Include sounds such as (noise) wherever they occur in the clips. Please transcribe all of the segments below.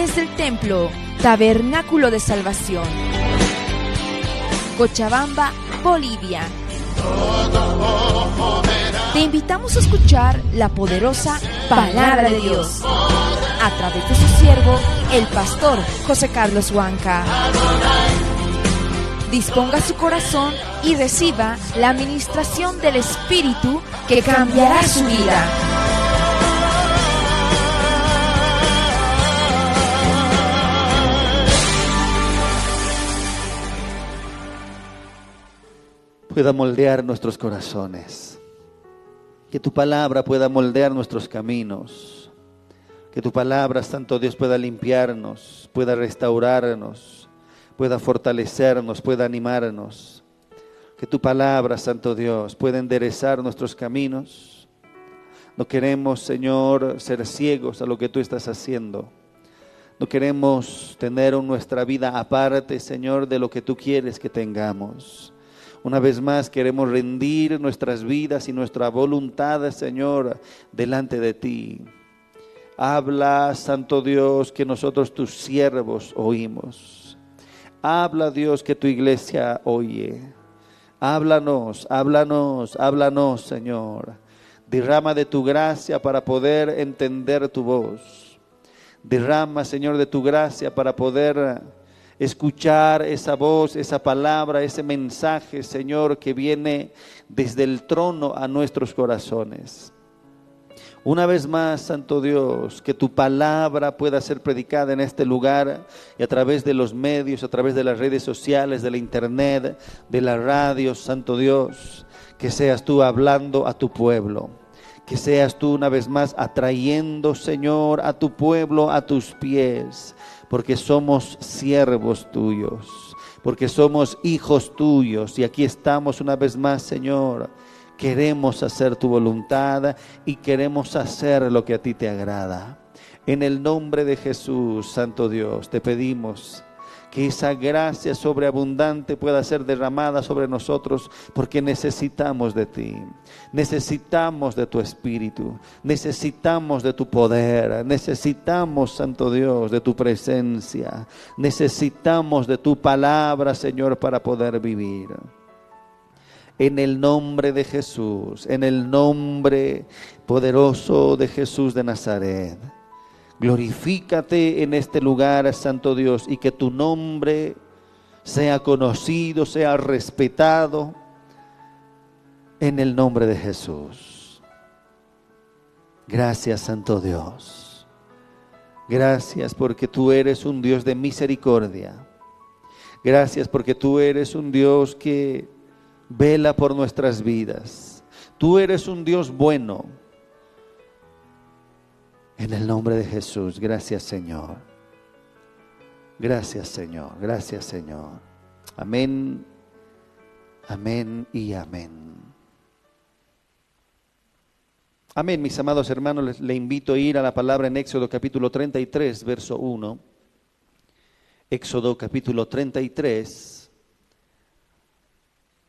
desde el templo Tabernáculo de Salvación. Cochabamba, Bolivia. Te invitamos a escuchar la poderosa palabra de Dios a través de su siervo, el pastor José Carlos Huanca. Disponga su corazón y reciba la administración del Espíritu que cambiará su vida. Pueda moldear nuestros corazones, que tu palabra pueda moldear nuestros caminos, que tu palabra, Santo Dios, pueda limpiarnos, pueda restaurarnos, pueda fortalecernos, pueda animarnos, que tu palabra, Santo Dios, pueda enderezar nuestros caminos. No queremos, Señor, ser ciegos a lo que tú estás haciendo. No queremos tener nuestra vida aparte, Señor, de lo que tú quieres que tengamos. Una vez más queremos rendir nuestras vidas y nuestra voluntad, Señor, delante de ti. Habla, Santo Dios, que nosotros tus siervos oímos. Habla, Dios, que tu iglesia oye. Háblanos, háblanos, háblanos, Señor. Derrama de tu gracia para poder entender tu voz. Derrama, Señor, de tu gracia para poder escuchar esa voz, esa palabra, ese mensaje, Señor, que viene desde el trono a nuestros corazones. Una vez más, Santo Dios, que tu palabra pueda ser predicada en este lugar y a través de los medios, a través de las redes sociales, de la internet, de la radio, Santo Dios, que seas tú hablando a tu pueblo. Que seas tú una vez más atrayendo, Señor, a tu pueblo a tus pies porque somos siervos tuyos, porque somos hijos tuyos. Y aquí estamos una vez más, Señor. Queremos hacer tu voluntad y queremos hacer lo que a ti te agrada. En el nombre de Jesús, Santo Dios, te pedimos que esa gracia sobreabundante pueda ser derramada sobre nosotros porque necesitamos de ti, necesitamos de tu espíritu, necesitamos de tu poder, necesitamos, Santo Dios, de tu presencia, necesitamos de tu palabra, Señor, para poder vivir. En el nombre de Jesús, en el nombre poderoso de Jesús de Nazaret. Glorifícate en este lugar, Santo Dios, y que tu nombre sea conocido, sea respetado en el nombre de Jesús. Gracias, Santo Dios. Gracias porque tú eres un Dios de misericordia. Gracias porque tú eres un Dios que vela por nuestras vidas. Tú eres un Dios bueno. En el nombre de Jesús, gracias Señor. Gracias Señor, gracias Señor. Amén, amén y amén. Amén, mis amados hermanos, les, le invito a ir a la palabra en Éxodo capítulo 33, verso 1. Éxodo capítulo 33,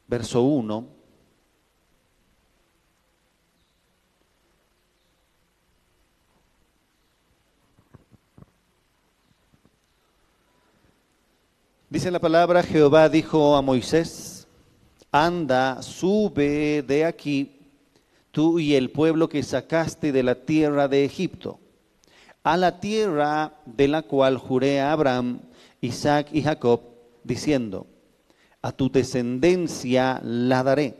verso 1. Dice la palabra, Jehová dijo a Moisés, anda, sube de aquí, tú y el pueblo que sacaste de la tierra de Egipto, a la tierra de la cual juré a Abraham, Isaac y Jacob, diciendo, a tu descendencia la daré,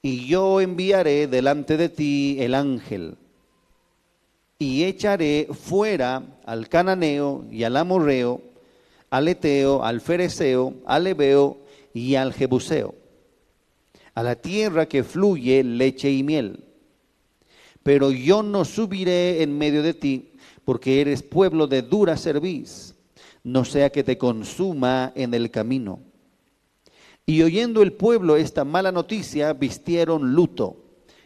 y yo enviaré delante de ti el ángel, y echaré fuera al cananeo y al amorreo, al Eteo, al Fereceo, al Ebeo y al Jebuseo, a la tierra que fluye leche y miel. Pero yo no subiré en medio de ti, porque eres pueblo de dura cerviz, no sea que te consuma en el camino. Y oyendo el pueblo esta mala noticia, vistieron luto,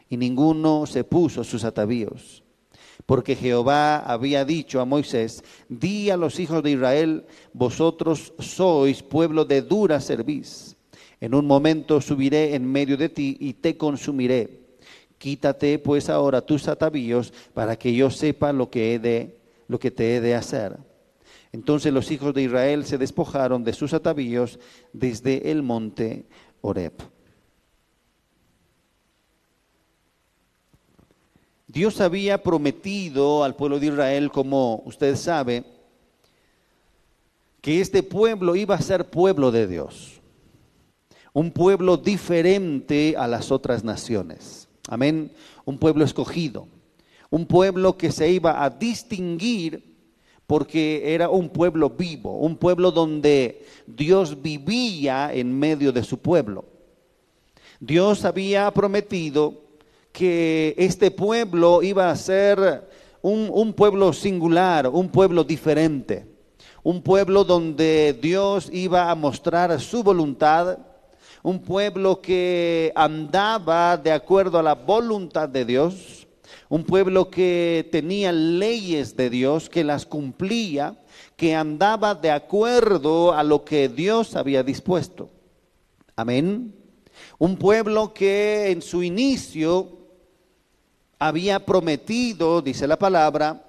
y ninguno se puso sus atavíos porque Jehová había dicho a Moisés, di a los hijos de Israel, vosotros sois pueblo de dura cerviz. En un momento subiré en medio de ti y te consumiré. Quítate pues ahora tus atavíos para que yo sepa lo que he de lo que te he de hacer. Entonces los hijos de Israel se despojaron de sus atavíos desde el monte Horeb. Dios había prometido al pueblo de Israel, como usted sabe, que este pueblo iba a ser pueblo de Dios, un pueblo diferente a las otras naciones. Amén, un pueblo escogido, un pueblo que se iba a distinguir porque era un pueblo vivo, un pueblo donde Dios vivía en medio de su pueblo. Dios había prometido que este pueblo iba a ser un, un pueblo singular, un pueblo diferente, un pueblo donde Dios iba a mostrar su voluntad, un pueblo que andaba de acuerdo a la voluntad de Dios un pueblo que tenía leyes de Dios, que las cumplía, que andaba de acuerdo a lo que Dios había dispuesto. Amén. Un pueblo que en su inicio había prometido, dice la palabra,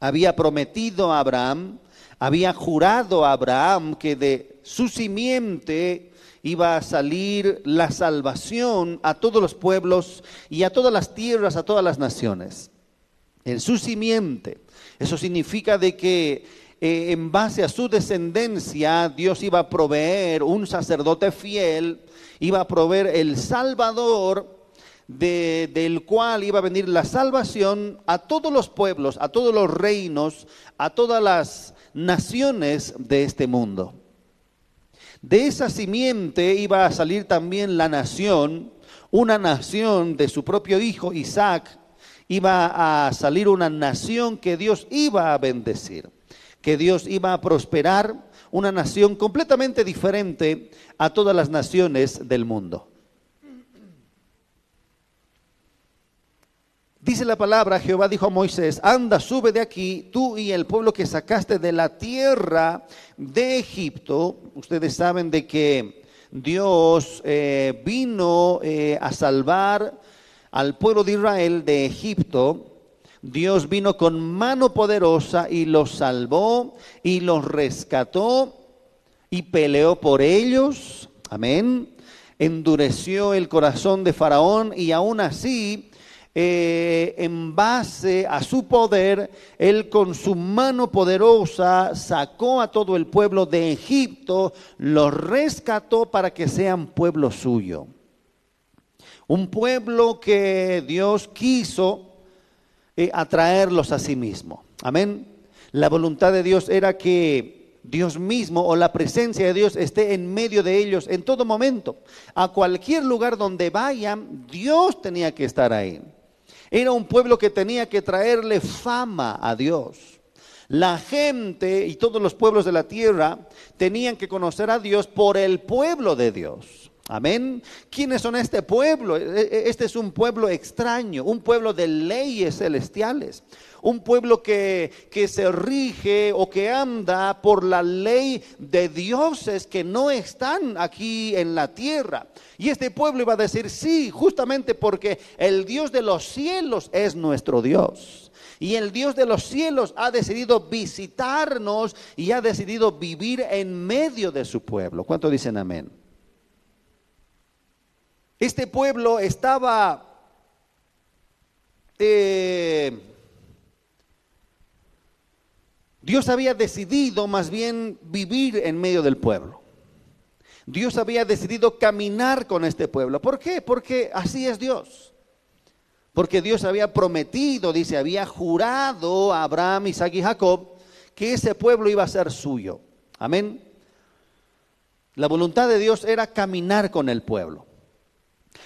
había prometido a Abraham, había jurado a Abraham que de su simiente iba a salir la salvación a todos los pueblos y a todas las tierras, a todas las naciones. En su simiente. Eso significa de que eh, en base a su descendencia Dios iba a proveer un sacerdote fiel, iba a proveer el Salvador del cual iba a venir la salvación a todos los pueblos, a todos los reinos, a todas las naciones de este mundo. De esa simiente iba a salir también la nación, una nación de su propio hijo Isaac, iba a salir una nación que Dios iba a bendecir, que Dios iba a prosperar, una nación completamente diferente a todas las naciones del mundo. Dice la palabra, Jehová dijo a Moisés, anda, sube de aquí, tú y el pueblo que sacaste de la tierra de Egipto. Ustedes saben de que Dios eh, vino eh, a salvar al pueblo de Israel de Egipto. Dios vino con mano poderosa y los salvó y los rescató y peleó por ellos. Amén. Endureció el corazón de Faraón y aún así eh, en base a su poder, él con su mano poderosa sacó a todo el pueblo de Egipto, los rescató para que sean pueblo suyo. Un pueblo que Dios quiso eh, atraerlos a sí mismo. Amén. La voluntad de Dios era que Dios mismo o la presencia de Dios esté en medio de ellos en todo momento. A cualquier lugar donde vayan, Dios tenía que estar ahí. Era un pueblo que tenía que traerle fama a Dios. La gente y todos los pueblos de la tierra tenían que conocer a Dios por el pueblo de Dios. Amén. ¿Quiénes son este pueblo? E, e, este es un pueblo extraño, un pueblo de leyes celestiales, un pueblo que, que, se rige o que anda por la ley de dioses que no están aquí en la tierra. Y este pueblo iba a decir, sí, justamente porque el Dios de los cielos es nuestro Dios. Y el Dios de los cielos ha decidido visitarnos y ha decidido vivir en medio de su pueblo. ¿Cuánto dicen amén? Este pueblo estaba... Eh, Dios había decidido más bien vivir en medio del pueblo. Dios había decidido caminar con este pueblo. ¿Por qué? Porque así es Dios. Porque Dios había prometido, dice, había jurado a Abraham, Isaac y Jacob que ese pueblo iba a ser suyo. Amén. La voluntad de Dios era caminar con el pueblo.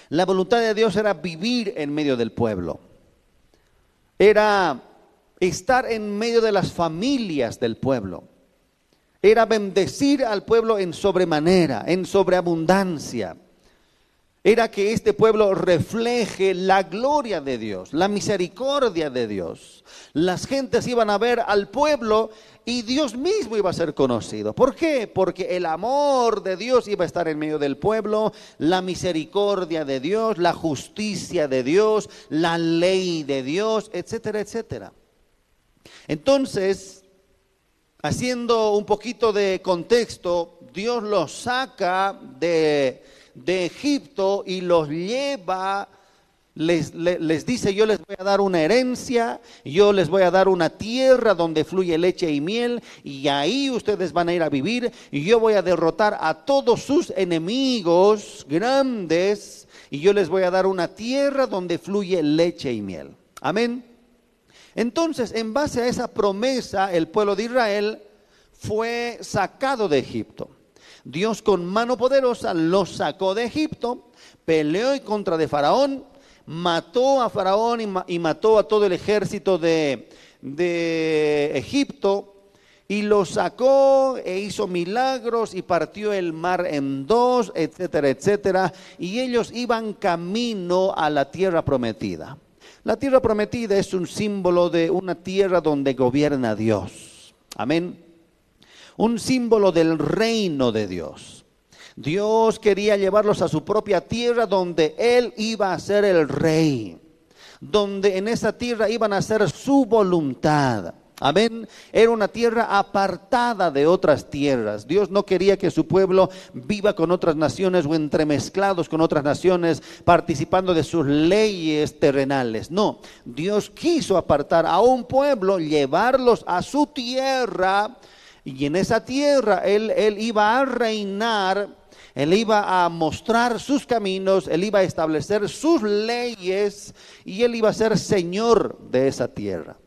La voluntad de Dios era vivir en medio del pueblo. Era estar en medio de las familias del pueblo era bendecir al pueblo en sobremanera, en sobreabundancia. Era que este pueblo refleje la gloria de Dios, la misericordia de Dios. Las gentes iban a ver al pueblo y Dios mismo iba a ser conocido. ¿Por qué? Porque el amor de Dios iba a estar en medio del pueblo, la misericordia de Dios, la justicia de Dios, la ley de Dios, etcétera, etcétera. Entonces, haciendo un poquito de contexto, Dios los saca de, Egipto y los lleva les, les, dice, yo les voy a dar una herencia, yo les voy a dar una tierra donde fluye leche y miel, y ahí ustedes van a ir a vivir, y yo voy a derrotar a todos sus enemigos grandes, y yo les voy a dar una tierra donde fluye leche y miel. Amén. Entonces, en base a esa promesa, el pueblo de Israel fue sacado de Egipto. Dios con mano poderosa los sacó de Egipto, peleó en contra de Faraón, mató a Faraón y, mató a todo el ejército de, Egipto y lo sacó e hizo milagros y partió el mar en dos, etcétera, etcétera. Y ellos iban camino a la tierra prometida. La tierra prometida es un símbolo de una tierra donde gobierna Dios. Amén. Un símbolo del reino de Dios. Dios quería llevarlos a su propia tierra donde Él iba a ser el rey, donde en esa tierra iban a hacer su voluntad. Amén. Era una tierra apartada de otras tierras. Dios no quería que su pueblo viva con otras naciones o entremezclados con otras naciones, participando de sus leyes terrenales. No, Dios quiso apartar a un pueblo, llevarlos a su tierra, y en esa tierra Él, él iba a reinar él iba a mostrar sus caminos, Él iba a establecer sus leyes y Él iba a ser Señor de esa tierra.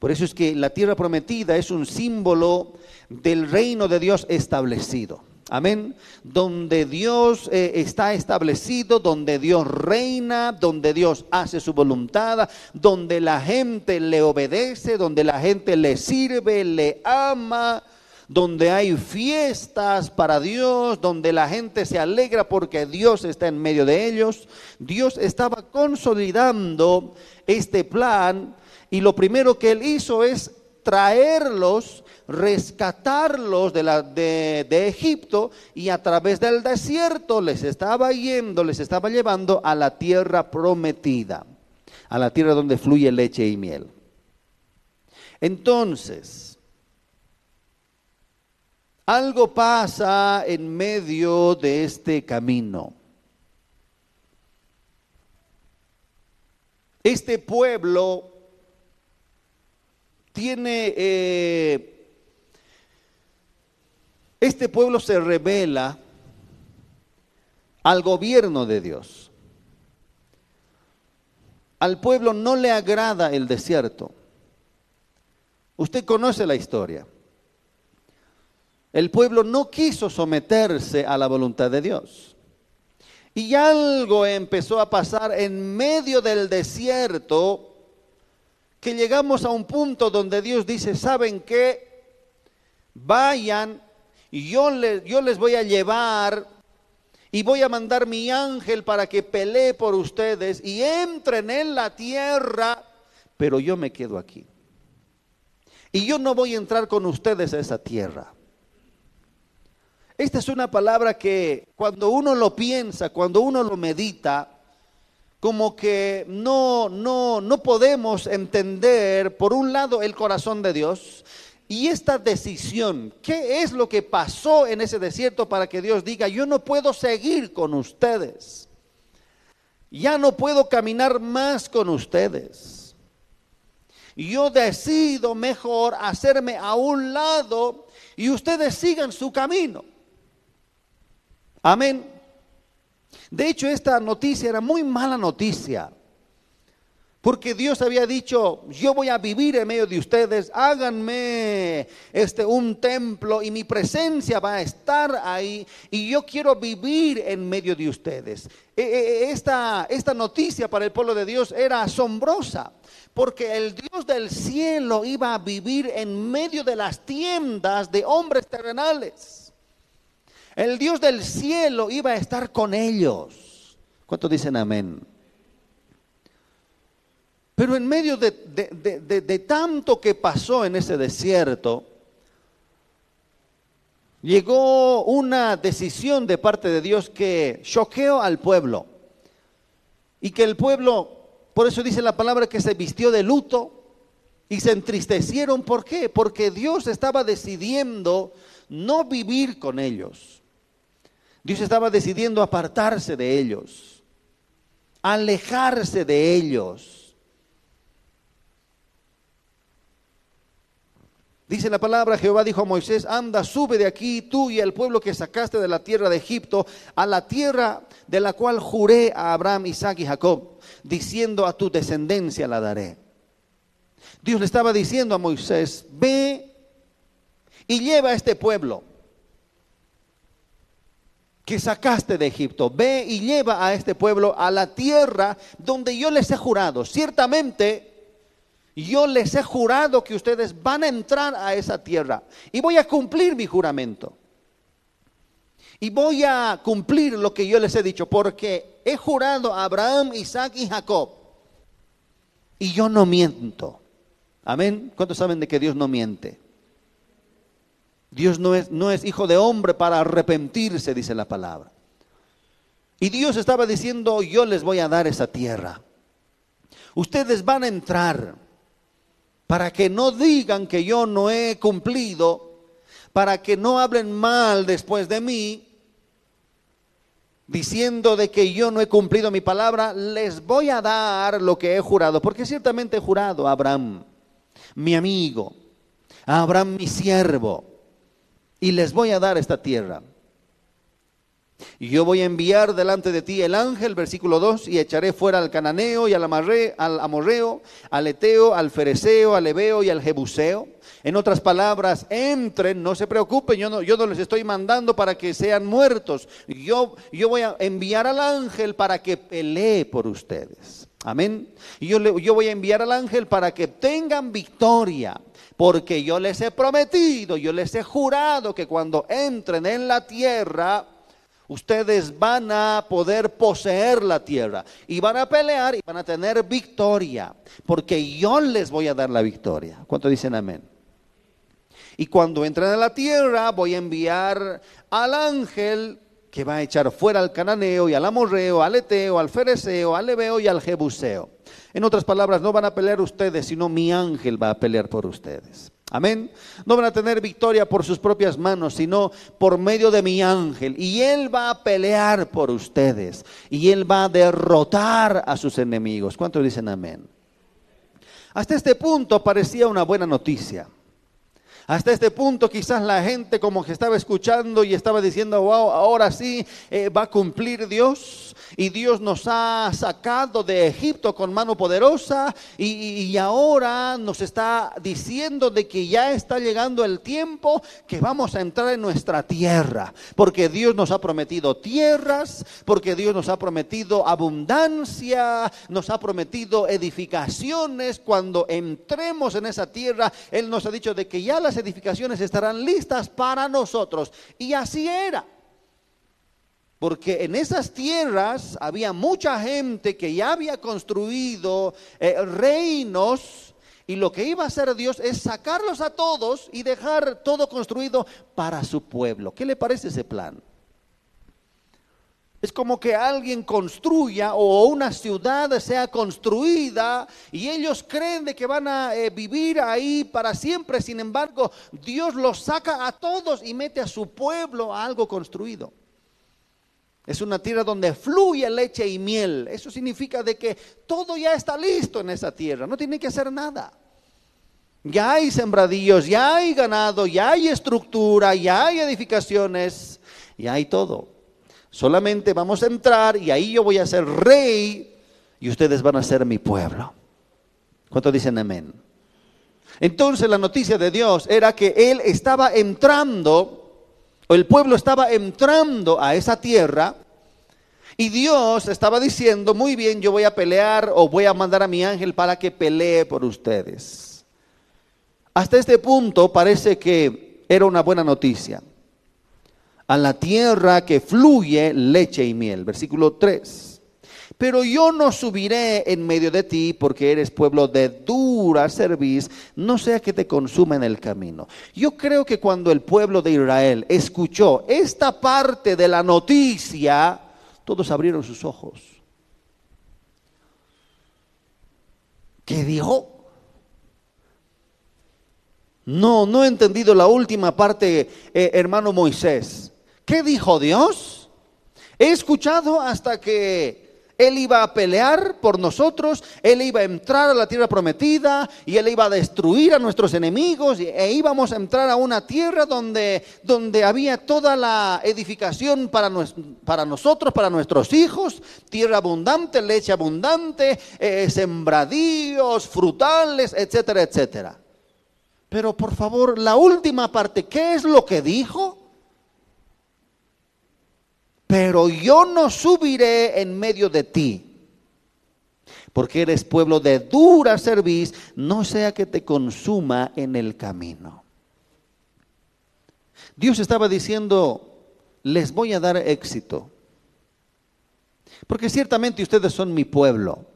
Por eso es que la tierra prometida es un símbolo del reino de Dios establecido. Amén. Donde Dios eh, está establecido, donde Dios reina, donde Dios hace su voluntad, donde la gente le obedece, donde la gente le sirve, le ama donde hay fiestas para Dios, donde la gente se alegra porque Dios está en medio de ellos. Dios estaba consolidando este plan y lo primero que él hizo es traerlos, rescatarlos de, Egipto y a través del desierto les estaba yendo, les estaba llevando a la tierra prometida, a la tierra donde fluye leche y miel. Entonces, algo pasa en medio de este camino. Este pueblo tiene, eh, este pueblo se revela al gobierno de Dios. Al pueblo no le agrada el desierto. Usted conoce la historia. El pueblo no quiso someterse a la voluntad de Dios. Y algo empezó a pasar en medio del desierto que llegamos a un punto donde Dios dice, ¿saben qué? Vayan y yo les, yo les voy a llevar y voy a mandar mi ángel para que pelee por ustedes y entren en la tierra, pero yo me quedo aquí. Y yo no voy a entrar con ustedes a esa tierra. Esta es una palabra que cuando uno lo piensa, cuando uno lo medita, como que no, no, no podemos entender, por un lado, el corazón de Dios y esta decisión. ¿Qué es lo que pasó en ese desierto para que Dios diga, yo no puedo seguir con ustedes? Ya no puedo caminar más con ustedes. Yo decido mejor hacerme a un lado y ustedes sigan su camino. Amén. De hecho, esta noticia era muy mala noticia. Porque Dios había dicho, yo voy a vivir en medio de ustedes, háganme este un templo y mi presencia va a estar ahí y yo quiero vivir en medio de ustedes. E, e, e, esta, esta noticia para el pueblo de Dios era asombrosa, porque el Dios del cielo iba a vivir en medio de las tiendas de hombres terrenales. El Dios del cielo iba a estar con ellos. ¿Cuántos dicen amén? Pero en medio de, tanto que pasó en ese desierto, llegó una decisión de parte de Dios que choqueó al pueblo. Y que el pueblo, por eso dice la palabra que se vistió de luto, Y se entristecieron, ¿por qué? Porque Dios estaba decidiendo no vivir con ellos. Dios estaba decidiendo apartarse de ellos, alejarse de ellos. Dice la palabra, Jehová dijo a Moisés, anda, sube de aquí tú y el pueblo que sacaste de la tierra de Egipto, a la tierra de la cual juré a Abraham, Isaac y Jacob, diciendo a tu descendencia la daré. Dios le estaba diciendo a Moisés, ve y lleva a este pueblo que sacaste de Egipto, ve y lleva a este pueblo a la tierra donde yo les he jurado. Ciertamente yo les he jurado que ustedes van a entrar a esa tierra y voy a cumplir mi juramento. Y voy a cumplir lo que yo les he dicho, porque he jurado a Abraham, Isaac y Jacob. Y yo no miento. Amén. ¿Cuántos saben de que Dios no miente? Dios no es, no es hijo de hombre para arrepentirse, dice la palabra. Y Dios estaba diciendo, yo les voy a dar esa tierra. Ustedes van a entrar para que no digan que yo no he cumplido, para que no hablen mal después de mí, diciendo de que yo no he cumplido mi palabra, les voy a dar lo que he jurado, porque ciertamente he jurado a Abraham, mi amigo, a Abraham mi siervo, y les voy a dar esta tierra. Y yo voy a enviar delante de ti el ángel, versículo 2, y echaré fuera al cananeo y al, al amorreo, al eteo, al fereceo, al ebeo y al jebuseo. En otras palabras, entren, no se preocupen, yo no, yo no les estoy mandando para que sean muertos. Yo voy a enviar al ángel para que pelee por ustedes. Amén. Y yo, yo voy a enviar al ángel para que tengan victoria porque yo les he prometido, yo les he jurado que cuando entren en la tierra, ustedes van a poder poseer la tierra y van a pelear y van a tener victoria, porque yo les voy a dar la victoria. ¿Cuánto dicen amén? Y cuando entren a la tierra, voy a enviar al ángel que va a echar fuera al cananeo y al amorreo, al eteo, al fereceo, al leveo y al jebuseo. En otras palabras, no van a pelear ustedes, sino mi ángel va a pelear por ustedes. Amén. No van a tener victoria por sus propias manos, sino por medio de mi ángel. Y Él va a pelear por ustedes. Y Él va a derrotar a sus enemigos. ¿Cuántos dicen amén? Hasta este punto parecía una buena noticia. Hasta este punto quizás la gente como que estaba escuchando y estaba diciendo, wow, ahora sí eh, va a cumplir Dios y Dios nos ha sacado de Egipto con mano poderosa y, ahora nos está diciendo de que ya está llegando el tiempo que vamos a entrar en nuestra tierra, porque Dios nos ha prometido tierras, porque Dios nos ha prometido abundancia, nos ha prometido edificaciones. Cuando entremos en esa tierra, Él nos ha dicho de que ya las edificaciones estarán listas para nosotros. Y así era. Porque en esas tierras había mucha gente que ya había construido eh, reinos y lo que iba a hacer Dios es sacarlos a todos y dejar todo construido para su pueblo. ¿Qué le parece ese plan? Es como que alguien construya o una ciudad sea construida y ellos creen de que van a eh, vivir ahí para siempre. Sin embargo, Dios los saca a todos y mete a su pueblo a algo construido. Es una tierra donde fluye leche y miel. Eso significa de que todo ya está listo en esa tierra. No tiene que hacer nada. Ya hay sembradillos, ya hay ganado, ya hay estructura, ya hay edificaciones, ya hay todo. Solamente vamos a entrar y ahí yo voy a ser rey y ustedes van a ser mi pueblo. ¿Cuántos dicen amén? Entonces la noticia de Dios era que Él estaba entrando el pueblo estaba entrando a esa tierra y Dios estaba diciendo, muy bien, yo voy a pelear o voy a mandar a mi ángel para que pelee por ustedes. Hasta este punto parece que era una buena noticia. A la tierra que fluye leche y miel. Versículo 3 pero yo no subiré en medio de ti porque eres pueblo de dura cerviz, no sea que te consuma en el camino. Yo creo que cuando el pueblo de Israel escuchó esta parte de la noticia, todos abrieron sus ojos. ¿Qué dijo? No, no he entendido la última parte, eh, hermano Moisés. ¿Qué dijo Dios? He escuchado hasta que él iba a pelear por nosotros, Él iba a entrar a la tierra prometida y Él iba a destruir a nuestros enemigos e íbamos a entrar a una tierra donde, donde había toda la edificación para, para nosotros, para nuestros hijos, tierra abundante, leche abundante, eh, sembradíos, frutales, etcétera, etcétera. Pero por favor, la última parte, ¿qué es lo que dijo? Pero yo no subiré en medio de ti, porque eres pueblo de dura cerviz, no sea que te consuma en el camino. Dios estaba diciendo, les voy a dar éxito, porque ciertamente ustedes son mi pueblo,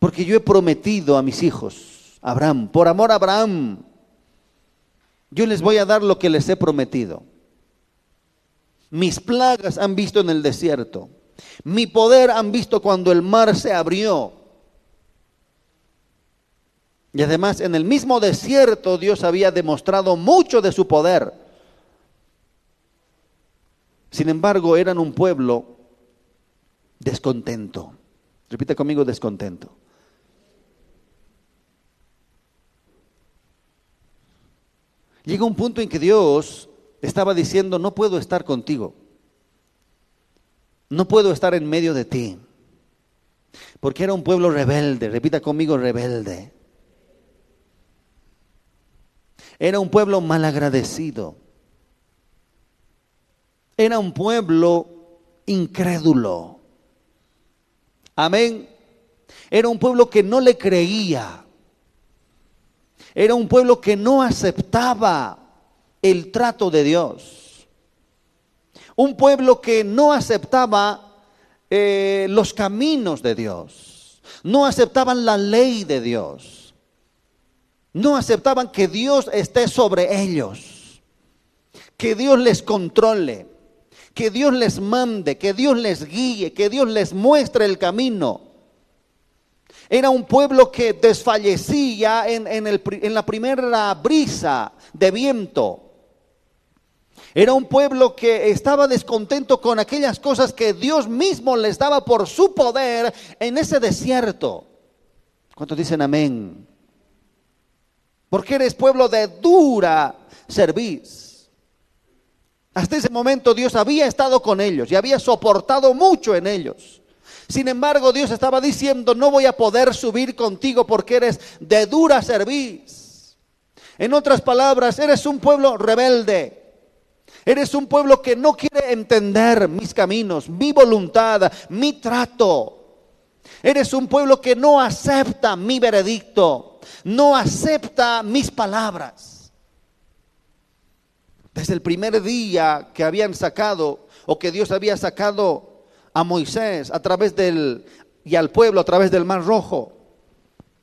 porque yo he prometido a mis hijos, Abraham, por amor a Abraham, yo les voy a dar lo que les he prometido. Mis plagas han visto en el desierto. Mi poder han visto cuando el mar se abrió. Y además en el mismo desierto Dios había demostrado mucho de su poder. Sin embargo, eran un pueblo descontento. Repite conmigo, descontento. Llega un punto en que Dios estaba diciendo, no puedo estar contigo, no puedo estar en medio de ti, porque era un pueblo rebelde, repita conmigo, rebelde. Era un pueblo malagradecido. Era un pueblo incrédulo. Amén. Era un pueblo que no le creía. Era un pueblo que no aceptaba el trato de Dios. Un pueblo que no aceptaba eh, los caminos de Dios, no aceptaban la ley de Dios, no aceptaban que Dios esté sobre ellos, que Dios les controle, que Dios les mande, que Dios les guíe, que Dios les muestre el camino. Era un pueblo que desfallecía en, en la primera brisa de viento. Era un pueblo que estaba descontento con aquellas cosas que Dios mismo les daba por su poder en ese desierto. ¿Cuántos dicen amén? Porque eres pueblo de dura serviz. Hasta ese momento Dios había estado con ellos y había soportado mucho en ellos. Sin embargo, Dios estaba diciendo, no voy a poder subir contigo porque eres de dura serviz. En otras palabras, eres un pueblo rebelde. Eres un pueblo que no quiere entender mis caminos, mi voluntad, mi trato. Eres un pueblo que no acepta mi veredicto, no acepta mis palabras. Desde el primer día que habían sacado o que Dios había sacado a Moisés a través del y al pueblo a través del Mar Rojo,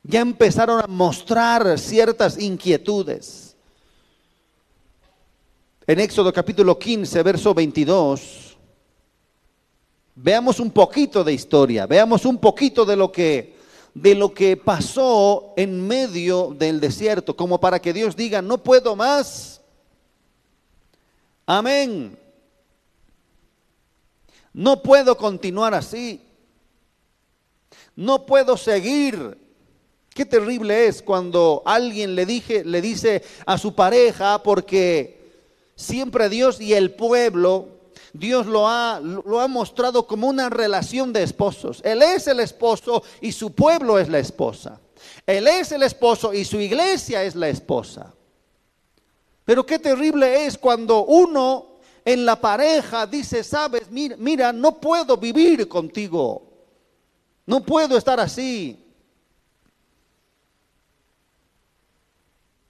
ya empezaron a mostrar ciertas inquietudes. En Éxodo capítulo 15, verso 22, veamos un poquito de historia, veamos un poquito de lo que de lo que pasó en medio del desierto, como para que Dios diga, no puedo más. Amén. No puedo continuar así. No puedo seguir. Qué terrible es cuando alguien le, dije, le dice a su pareja porque siempre Dios y el pueblo, Dios lo ha, lo ha mostrado como una relación de esposos. Él es el esposo y su pueblo es la esposa. Él es el esposo y su iglesia es la esposa. Pero qué terrible es cuando uno en la pareja dice, sabes, mira, mira, no puedo vivir contigo. No puedo estar así.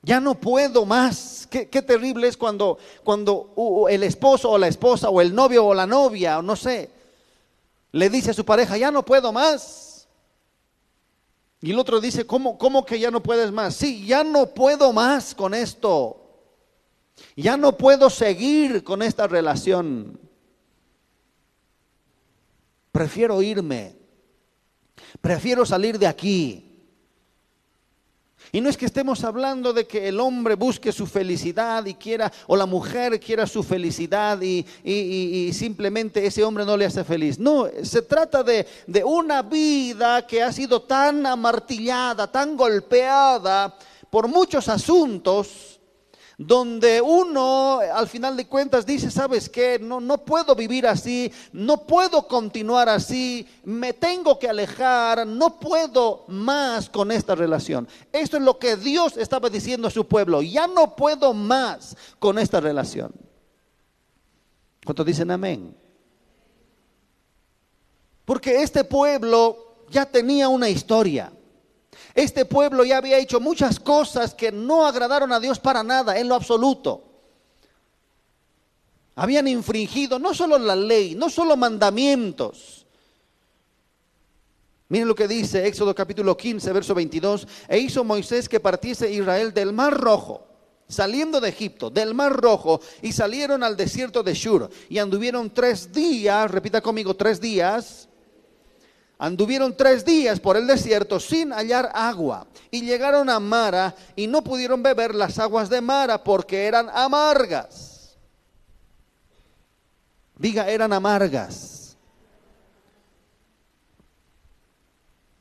Ya no puedo más. Qué, terrible es cuando, cuando el esposo o la esposa o el novio o la novia o no sé, le dice a su pareja, ya no puedo más. Y el otro dice, ¿cómo, ¿cómo que ya no puedes más? Sí, ya no puedo más con esto. Ya no puedo seguir con esta relación. Prefiero irme. Prefiero salir de aquí. Y no es que estemos hablando de que el hombre busque su felicidad y quiera, o la mujer quiera su felicidad y, simplemente ese hombre no le hace feliz. No, se trata de, de una vida que ha sido tan amartillada, tan golpeada por muchos asuntos donde uno al final de cuentas dice, ¿sabes qué? No, no puedo vivir así, no puedo continuar así, me tengo que alejar, no puedo más con esta relación. Esto es lo que Dios estaba diciendo a su pueblo, ya no puedo más con esta relación. ¿Cuántos dicen amén? Porque este pueblo ya tenía una historia. Este pueblo ya había hecho muchas cosas que no agradaron a Dios para nada, en lo absoluto. Habían infringido no solo la ley, no solo mandamientos. Miren lo que dice Éxodo capítulo 15, verso 22. E hizo Moisés que partiese Israel del mar rojo, saliendo de Egipto, del mar rojo, y salieron al desierto de Shur. Y anduvieron tres días, repita conmigo, tres días Anduvieron tres días por el desierto sin hallar agua y llegaron a Mara y no pudieron beber las aguas de Mara porque eran amargas. Diga, eran amargas.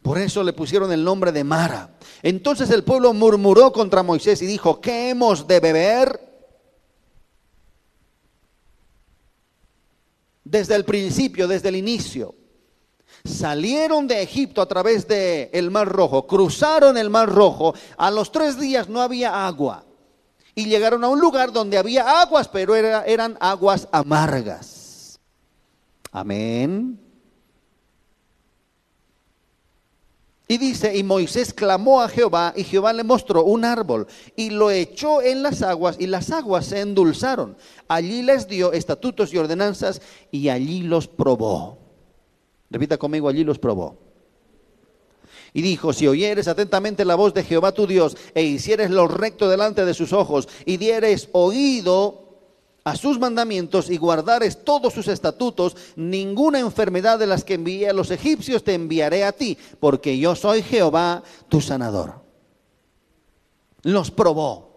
Por eso le pusieron el nombre de Mara. Entonces el pueblo murmuró contra Moisés y dijo, ¿qué hemos de beber? Desde el principio, desde el inicio salieron de Egipto a través del el Mar Rojo, cruzaron el Mar Rojo, a los tres días no había agua. Y llegaron a un lugar donde había aguas, pero eran aguas amargas. Amén. Y dice, y Moisés clamó a Jehová, y Jehová le mostró un árbol, y lo echó en las aguas, y las aguas se endulzaron. Allí les dio estatutos y ordenanzas, y allí los probó. Repita conmigo, allí los probó. Y dijo, si oyeres atentamente la voz de Jehová tu Dios e hicieres lo recto delante de sus ojos y dieres oído a sus mandamientos y guardares todos sus estatutos, ninguna enfermedad de las que envié a los egipcios te enviaré a ti, porque yo soy Jehová tu sanador. Los probó.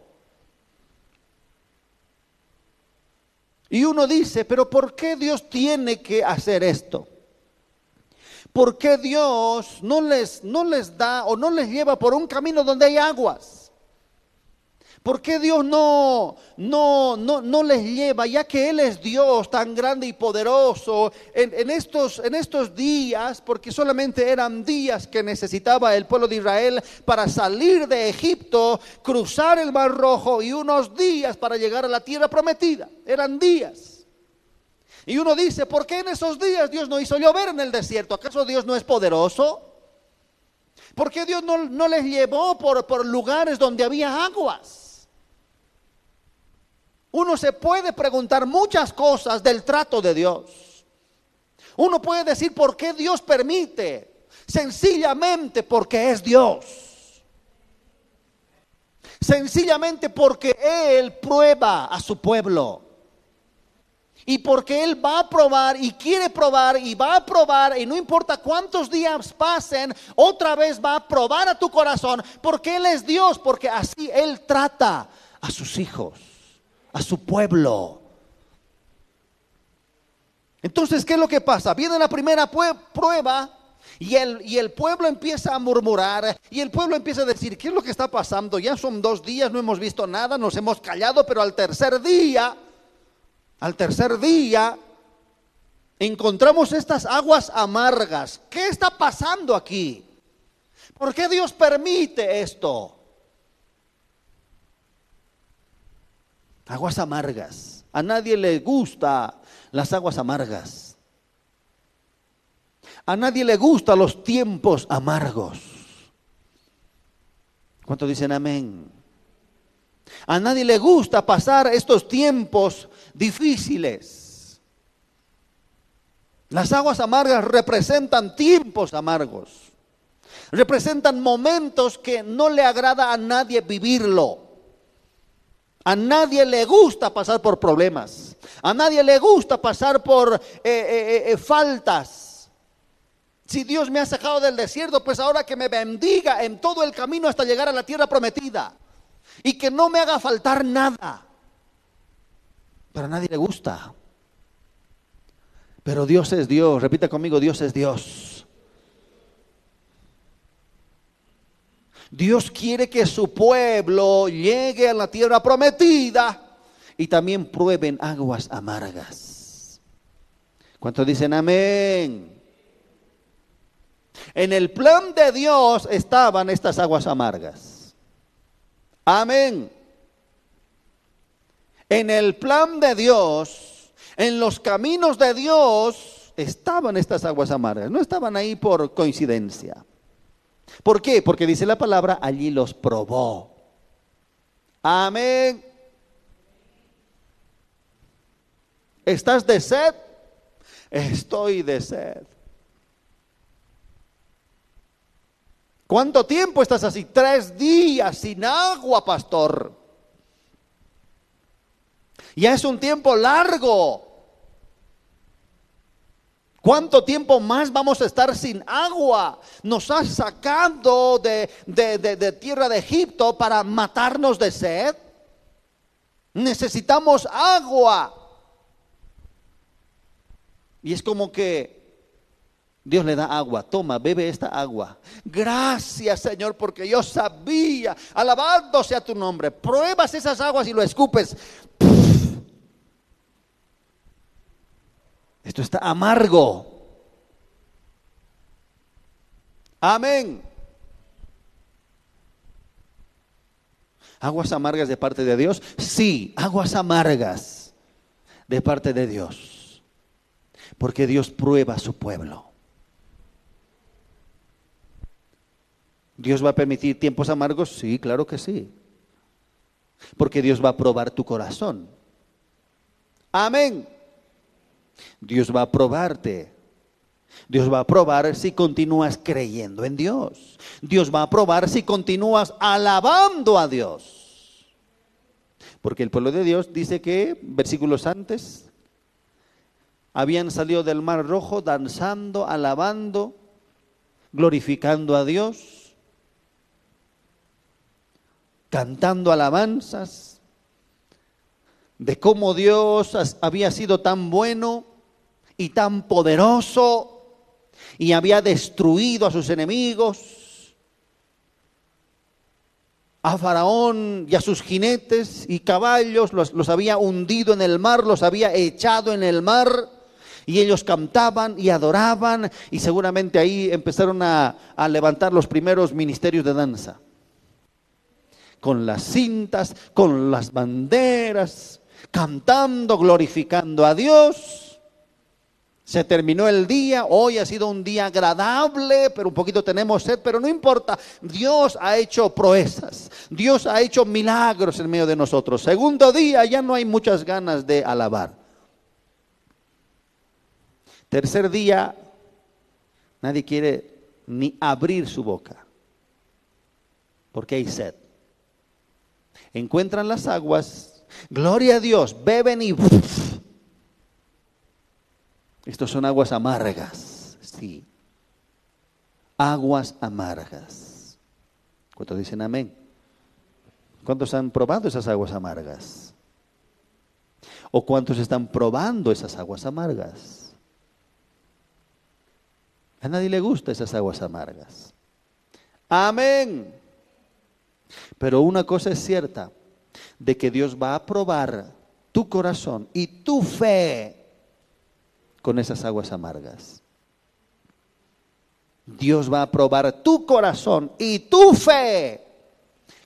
Y uno dice, pero ¿por qué Dios tiene que hacer esto? ¿Por qué Dios no les, no les da o no les lleva por un camino donde hay aguas? ¿Por qué Dios no, no, no, no les lleva, ya que Él es Dios tan grande y poderoso, en, en, estos, en estos días, porque solamente eran días que necesitaba el pueblo de Israel para salir de Egipto, cruzar el Mar Rojo y unos días para llegar a la tierra prometida? Eran días. Y uno dice, ¿por qué en esos días Dios no hizo llover en el desierto? ¿Acaso Dios no es poderoso? ¿Por qué Dios no, les llevó por, por lugares donde había aguas? Uno se puede preguntar muchas cosas del trato de Dios. Uno puede decir por qué Dios permite. Sencillamente porque es Dios. Sencillamente porque Él prueba a su pueblo. Y porque Él va a probar y quiere probar y va a probar y no importa cuántos días pasen, otra vez va a probar a tu corazón porque Él es Dios, porque así Él trata a sus hijos, a su pueblo. Entonces, ¿qué es lo que pasa? Viene la primera prueba y el, y el pueblo empieza a murmurar y el pueblo empieza a decir, ¿qué es lo que está pasando? Ya son dos días, no hemos visto nada, nos hemos callado, pero al tercer día al tercer día encontramos estas aguas amargas. ¿Qué está pasando aquí? ¿Por qué Dios permite esto? Aguas amargas. A nadie le gusta las aguas amargas. A nadie le gustan los tiempos amargos. ¿Cuántos dicen amén? A nadie le gusta pasar estos tiempos difíciles. Las aguas amargas representan tiempos amargos. Representan momentos que no le agrada a nadie vivirlo. A nadie le gusta pasar por problemas. A nadie le gusta pasar por eh, eh, eh, faltas. Si Dios me ha sacado del desierto, pues ahora que me bendiga en todo el camino hasta llegar a la tierra prometida. Y que no me haga faltar nada. Pero a nadie le gusta. Pero Dios es Dios. Repita conmigo, Dios es Dios. Dios quiere que su pueblo llegue a la tierra prometida y también prueben aguas amargas. ¿Cuántos dicen amén? En el plan de Dios estaban estas aguas amargas. Amén. En el plan de Dios, en los caminos de Dios, estaban estas aguas amargas. No estaban ahí por coincidencia. ¿Por qué? Porque dice la palabra, allí los probó. Amén. ¿Estás de sed? Estoy de sed. ¿Cuánto tiempo estás así? Tres días sin agua, pastor. Ya es un tiempo largo. ¿Cuánto tiempo más vamos a estar sin agua? Nos has sacado de, tierra de Egipto para matarnos de sed. Necesitamos agua. Y es como que Dios le da agua, toma, bebe esta agua. Gracias Señor, porque yo sabía, alabado sea tu nombre, pruebas esas aguas y lo escupes. Esto está amargo. Amén. ¿Aguas amargas de parte de Dios? Sí, aguas amargas de parte de Dios. Porque Dios prueba a su pueblo. ¿Dios va a permitir tiempos amargos? Sí, claro que sí. Porque Dios va a probar tu corazón. Amén. Dios va a probarte. Dios va a probar si continúas creyendo en Dios. Dios va a probar si continúas alabando a Dios. Porque el pueblo de Dios dice que, versículos antes, habían salido del mar rojo danzando, alabando, glorificando a Dios, cantando alabanzas de cómo Dios había sido tan bueno y tan poderoso y había destruido a sus enemigos, a Faraón y a sus jinetes y caballos, los, había hundido en el mar, los había echado en el mar. Y ellos cantaban y adoraban y seguramente ahí empezaron a, a levantar los primeros ministerios de danza. Con las cintas, con las banderas, cantando, glorificando a Dios. Se terminó el día, hoy ha sido un día agradable, pero un poquito tenemos sed, pero no importa. Dios ha hecho proezas, Dios ha hecho milagros en medio de nosotros. Segundo día, ya no hay muchas ganas de alabar. Tercer día, nadie quiere ni abrir su boca, porque hay sed. Encuentran las aguas, gloria a Dios, beben y estos son aguas amargas, sí. Aguas amargas. ¿Cuántos dicen amén? ¿Cuántos han probado esas aguas amargas? ¿O cuántos están probando esas aguas amargas? A nadie le gusta esas aguas amargas. Amén. Pero una cosa es cierta, de que Dios va a probar tu corazón y tu fe con esas aguas amargas. Dios va a probar tu corazón y tu fe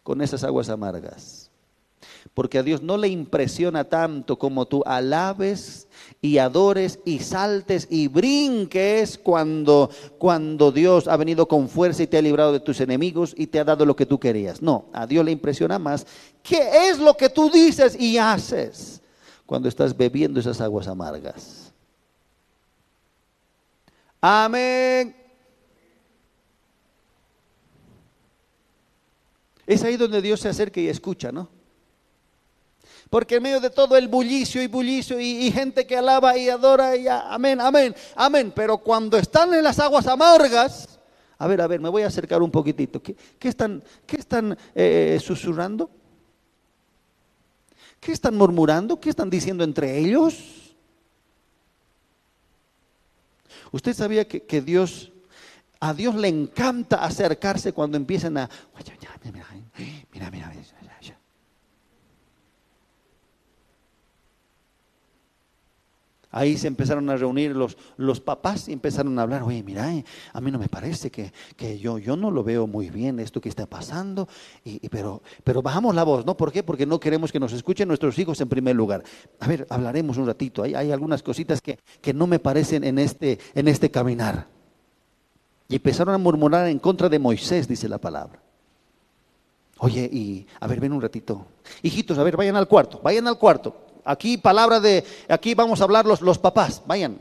con esas aguas amargas. Porque a Dios no le impresiona tanto como tú alabes y adores y saltes y brinques cuando, cuando Dios ha venido con fuerza y te ha librado de tus enemigos y te ha dado lo que tú querías. No, a Dios le impresiona más qué es lo que tú dices y haces cuando estás bebiendo esas aguas amargas. Amén. Es ahí donde Dios se acerca y escucha, ¿no? Porque en medio de todo el bullicio y bullicio y, gente que alaba y adora y amén, amén, amén. Pero cuando están en las aguas amargas, a ver, a ver, me voy a acercar un poquitito. ¿Qué, están, qué están eh, susurrando? ¿Qué están murmurando? ¿Qué están diciendo entre ellos? ¿Usted sabía que, que Dios, a Dios le encanta acercarse cuando empiezan a... Mira, mira, Ahí se empezaron a reunir los, los papás y empezaron a hablar, oye, mira, eh, a mí no me parece que, yo, yo no lo veo muy bien esto que está pasando, y, pero, pero bajamos la voz, ¿no? ¿Por qué? Porque no queremos que nos escuchen nuestros hijos en primer lugar. A ver, hablaremos un ratito, hay, hay algunas cositas que, que no me parecen en este, en este caminar. Y empezaron a murmurar en contra de Moisés, dice la palabra. Oye, y a ver, ven un ratito. Hijitos, a ver, vayan al cuarto, vayan al cuarto. Aquí palabra de, aquí vamos a hablar los, los papás, vayan.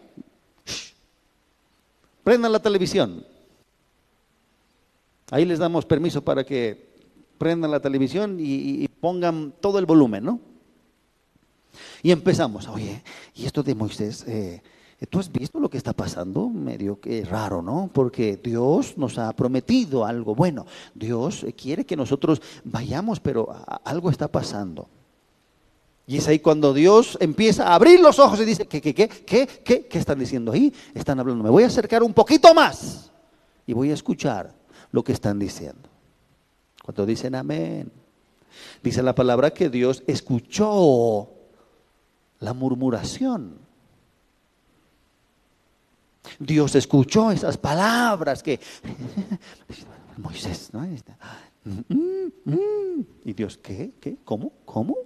Prendan la televisión. Ahí les damos permiso para que prendan la televisión y, pongan todo el volumen, ¿no? Y empezamos, oye, y esto de Moisés, eh, ¿tú has visto lo que está pasando? Medio que raro, ¿no? Porque Dios nos ha prometido algo bueno. Dios quiere que nosotros vayamos, pero algo está pasando. Y es ahí cuando Dios empieza a abrir los ojos y dice, ¿qué, qué, qué, qué, qué, qué están diciendo ahí? Están hablando, me voy a acercar un poquito más y voy a escuchar lo que están diciendo. Cuando dicen amén, dice la palabra que Dios escuchó la murmuración. Dios escuchó esas palabras que (laughs) Moisés, ¿no? Mm, mm, mm. Y Dios, ¿qué? ¿Qué? ¿Cómo? ¿Cómo?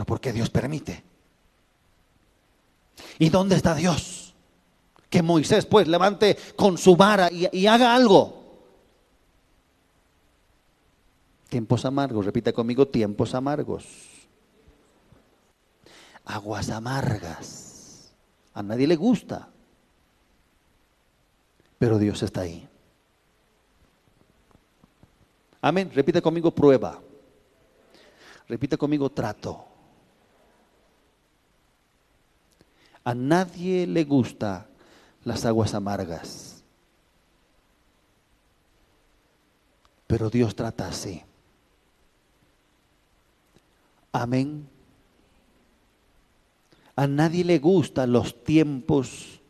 Pero ¿por qué Dios permite? ¿Y dónde está Dios? Que Moisés pues levante con su vara y, haga algo. Tiempos amargos, repita conmigo, tiempos amargos. Aguas amargas. A nadie le gusta. Pero Dios está ahí. Amén. Repita conmigo prueba. Repita conmigo trato. A nadie le gusta las aguas amargas. Pero Dios trata así. Amén. A nadie le gustan los tiempos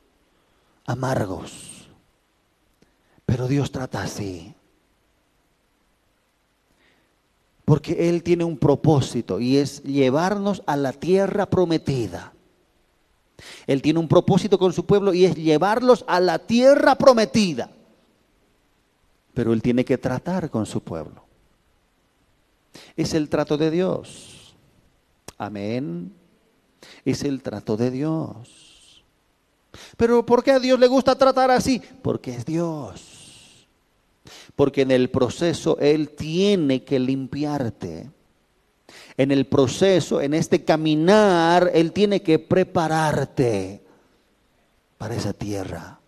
amargos. Pero Dios trata así. Porque Él tiene un propósito y es llevarnos a la tierra prometida. Él tiene un propósito con su pueblo y es llevarlos a la tierra prometida. Pero Él tiene que tratar con su pueblo. Es el trato de Dios. Amén. Es el trato de Dios. Pero ¿por qué a Dios le gusta tratar así? Porque es Dios. Porque en el proceso Él tiene que limpiarte en el proceso, en este caminar, Él tiene que prepararte para esa tierra.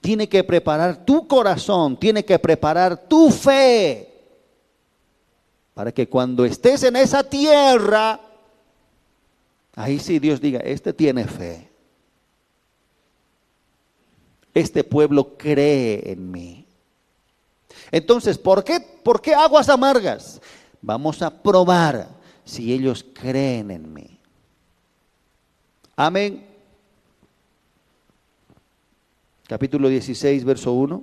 Tiene que preparar tu corazón, tiene que preparar tu fe, para que cuando estés en esa tierra, ahí sí Dios diga, este tiene fe. Este pueblo cree en mí. Entonces, ¿por qué, ¿por qué aguas amargas? Vamos a probar si ellos creen en mí. Amén. Capítulo 16, verso 1.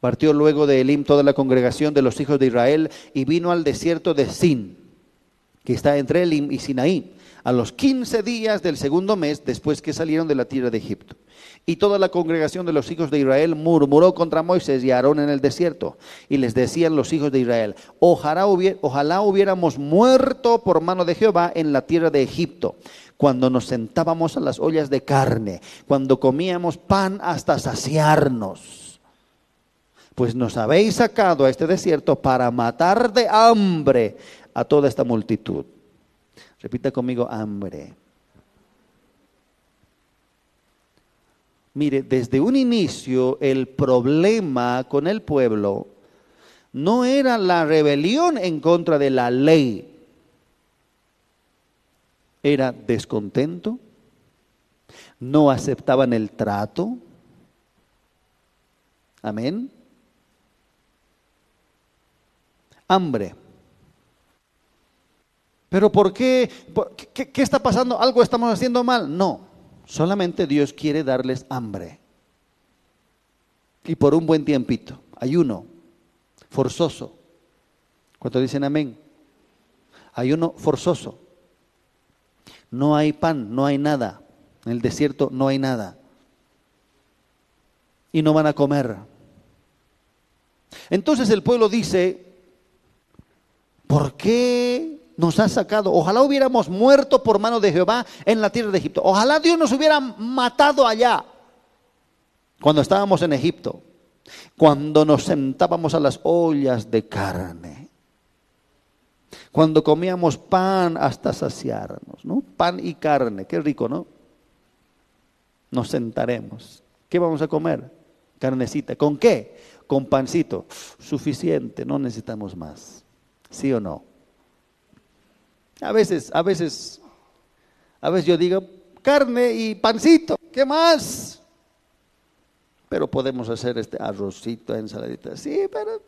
Partió luego de Elim toda la congregación de los hijos de Israel y vino al desierto de Sin, que está entre Elim y Sinaí, a los 15 días del segundo mes después que salieron de la tierra de Egipto. Y toda la congregación de los hijos de Israel murmuró contra Moisés y Aarón en el desierto. Y les decían los hijos de Israel, ojalá, hubiéramos muerto por mano de Jehová en la tierra de Egipto, cuando nos sentábamos a las ollas de carne, cuando comíamos pan hasta saciarnos. Pues nos habéis sacado a este desierto para matar de hambre a toda esta multitud. Repita conmigo, hambre. Mire, desde un inicio el problema con el pueblo no era la rebelión en contra de la ley, era descontento, no aceptaban el trato. Amén. Hambre. Pero ¿por qué? qué? ¿Qué está pasando? ¿Algo estamos haciendo mal? No, solamente Dios quiere darles hambre. Y por un buen tiempito, ayuno, forzoso. ¿Cuánto dicen amén? Ayuno forzoso. No hay pan, no hay nada. En el desierto no hay nada. Y no van a comer. Entonces el pueblo dice, ¿por qué nos ha sacado? Ojalá hubiéramos muerto por mano de Jehová en la tierra de Egipto. Ojalá Dios nos hubiera matado allá cuando estábamos en Egipto, cuando nos sentábamos a las ollas de carne cuando comíamos pan hasta saciarnos, ¿no? Pan y carne, qué rico, ¿no? Nos sentaremos. ¿Qué vamos a comer? Carnecita. ¿Con qué? Con pancito. Suficiente, no necesitamos más. ¿Sí o no? A veces, a veces, a veces yo digo, carne y pancito, ¿qué más? Pero podemos hacer este arrocito, ensaladita. Sí, pero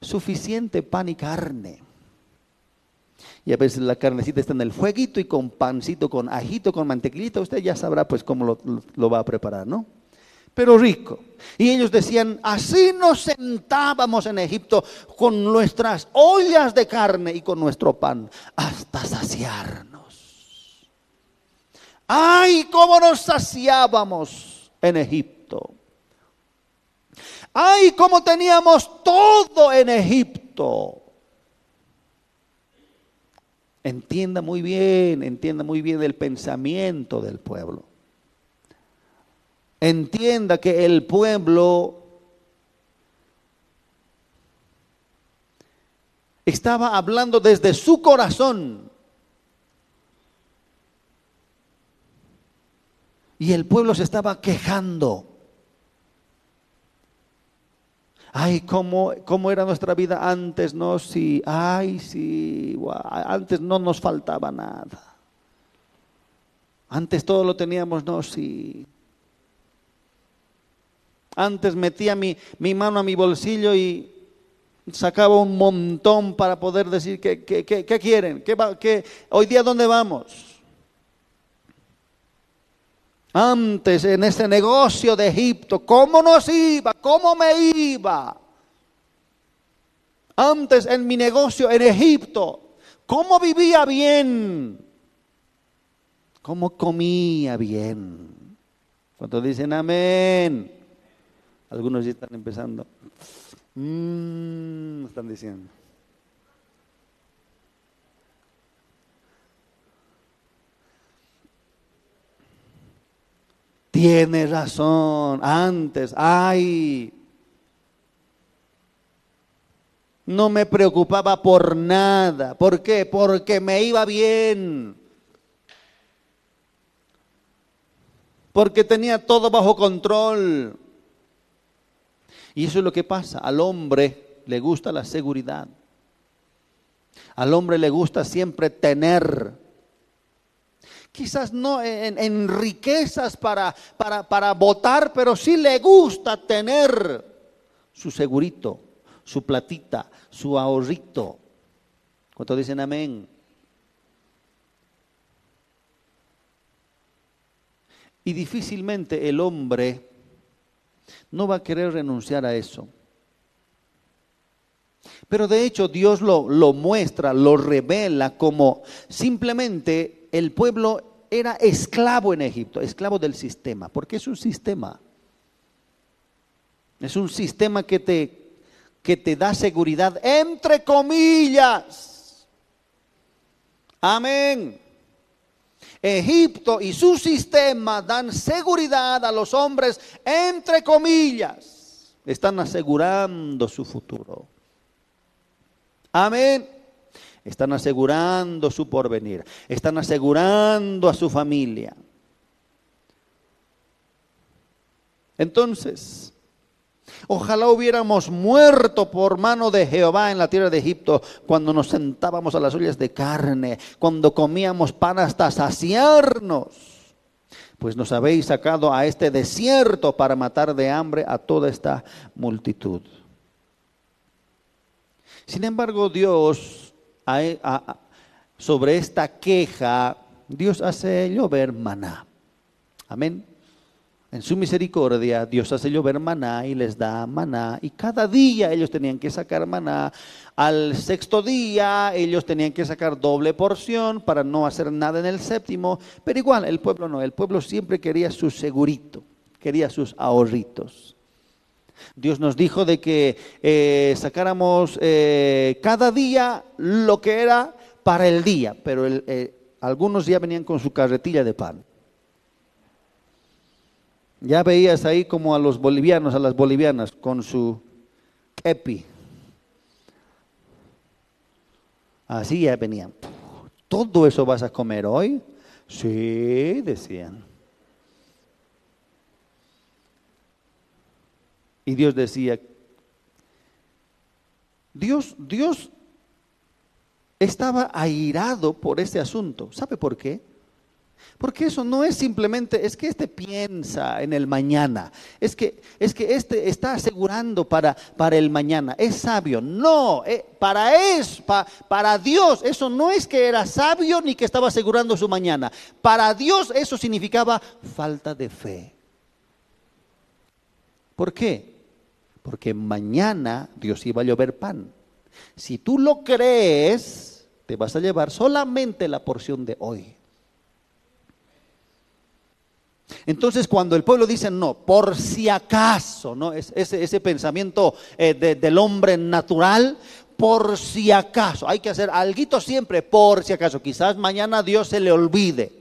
suficiente pan y carne. Y a veces la carnecita está en el fueguito y con pancito, con ajito, con mantequillita. Usted ya sabrá pues cómo lo, lo va a preparar, ¿no? Pero rico. Y ellos decían, así nos sentábamos en Egipto con nuestras ollas de carne y con nuestro pan hasta saciarnos. ¡Ay, cómo nos saciábamos en Egipto! ¡Ay, cómo teníamos todo en Egipto! Entienda muy bien, entienda muy bien el pensamiento del pueblo. Entienda que el pueblo estaba hablando desde su corazón. Y el pueblo se estaba quejando. Ay, ¿cómo, cómo era nuestra vida antes, ¿no? Sí, ay, sí, antes no nos faltaba nada. Antes todo lo teníamos, no, sí. Antes metía mi, mano a mi bolsillo y sacaba un montón para poder decir, ¿qué, qué, qué, quieren? ¿Qué, ¿Hoy día dónde vamos? Antes en ese negocio de Egipto, ¿cómo nos iba? ¿Cómo me iba? Antes en mi negocio en Egipto, ¿cómo vivía bien? ¿Cómo comía bien? ¿Cuántos dicen amén? Algunos ya están empezando. Mmm, están diciendo. Tiene razón, antes, ay, no me preocupaba por nada. ¿Por qué? Porque me iba bien. Porque tenía todo bajo control. Y eso es lo que pasa. Al hombre le gusta la seguridad. Al hombre le gusta siempre tener quizás no en, riquezas para, para, para votar, pero sí le gusta tener su segurito, su platita, su ahorrito. ¿Cuántos dicen amén? Y difícilmente el hombre no va a querer renunciar a eso. Pero de hecho Dios lo, lo muestra, lo revela como simplemente el pueblo era esclavo en Egipto, esclavo del sistema, porque es un sistema. Es un sistema que te, que te da seguridad, entre comillas. Amén. Egipto y su sistema dan seguridad a los hombres, entre comillas. Están asegurando su futuro. Amén. Están asegurando su porvenir, están asegurando a su familia. Entonces, ojalá hubiéramos muerto por mano de Jehová en la tierra de Egipto cuando nos sentábamos a las ollas de carne, cuando comíamos pan hasta saciarnos. Pues nos habéis sacado a este desierto para matar de hambre a toda esta multitud. Sin embargo, Dios, sobre esta queja, Dios hace llover maná. Amén. En su misericordia, Dios hace llover maná y les da maná. Y cada día ellos tenían que sacar maná. Al sexto día ellos tenían que sacar doble porción para no hacer nada en el séptimo. Pero igual, el pueblo no. El pueblo siempre quería su segurito, quería sus ahorritos. Dios nos dijo de que eh, sacáramos eh, cada día lo que era para el día. Pero eh, algunos ya venían con su carretilla de pan. Ya veías ahí como a los bolivianos, a las bolivianas, con su epi. Así ya venían. ¿Todo eso vas a comer hoy? Sí, decían. Y Dios decía, Dios, Dios estaba airado por este asunto. ¿Sabe por qué? Porque eso no es simplemente, es que este piensa en el mañana, es que, es que este está asegurando para, para el mañana, es sabio. No, eh, para, es, para Dios eso no es que era sabio ni que estaba asegurando su mañana. Para Dios eso significaba falta de fe. ¿Por qué? Porque mañana Dios iba a llover pan. Si tú lo crees, te vas a llevar solamente la porción de hoy. Entonces, cuando el pueblo dice no, por si acaso, ¿no? Es, ese, ese pensamiento eh, del hombre natural, por si acaso, hay que hacer algo siempre, por si acaso. Quizás mañana Dios se le olvide.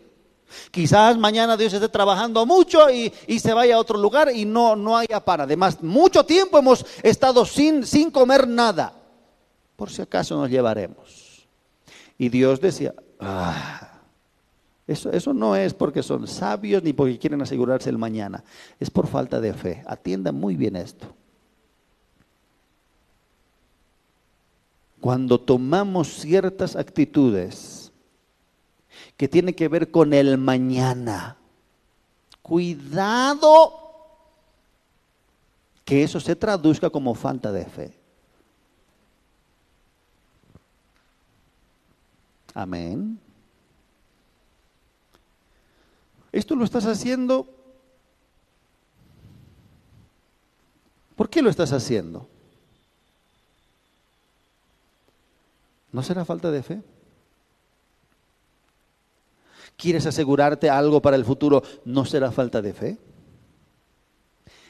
Quizás mañana Dios esté trabajando mucho y, se vaya a otro lugar y no, no haya para. Además, mucho tiempo hemos estado sin, sin comer nada. Por si acaso nos llevaremos. Y Dios decía, ah, eso, no es porque son sabios ni porque quieren asegurarse el mañana. Es por falta de fe. Atiendan muy bien esto. Cuando tomamos ciertas actitudes que tienen que ver con el mañana, cuidado que eso se traduzca como falta de fe. Amén. Esto lo estás haciendo. ¿Por qué lo estás haciendo? ¿No será falta de fe? ¿Quieres asegurarte algo para el futuro? ¿No será falta de fe?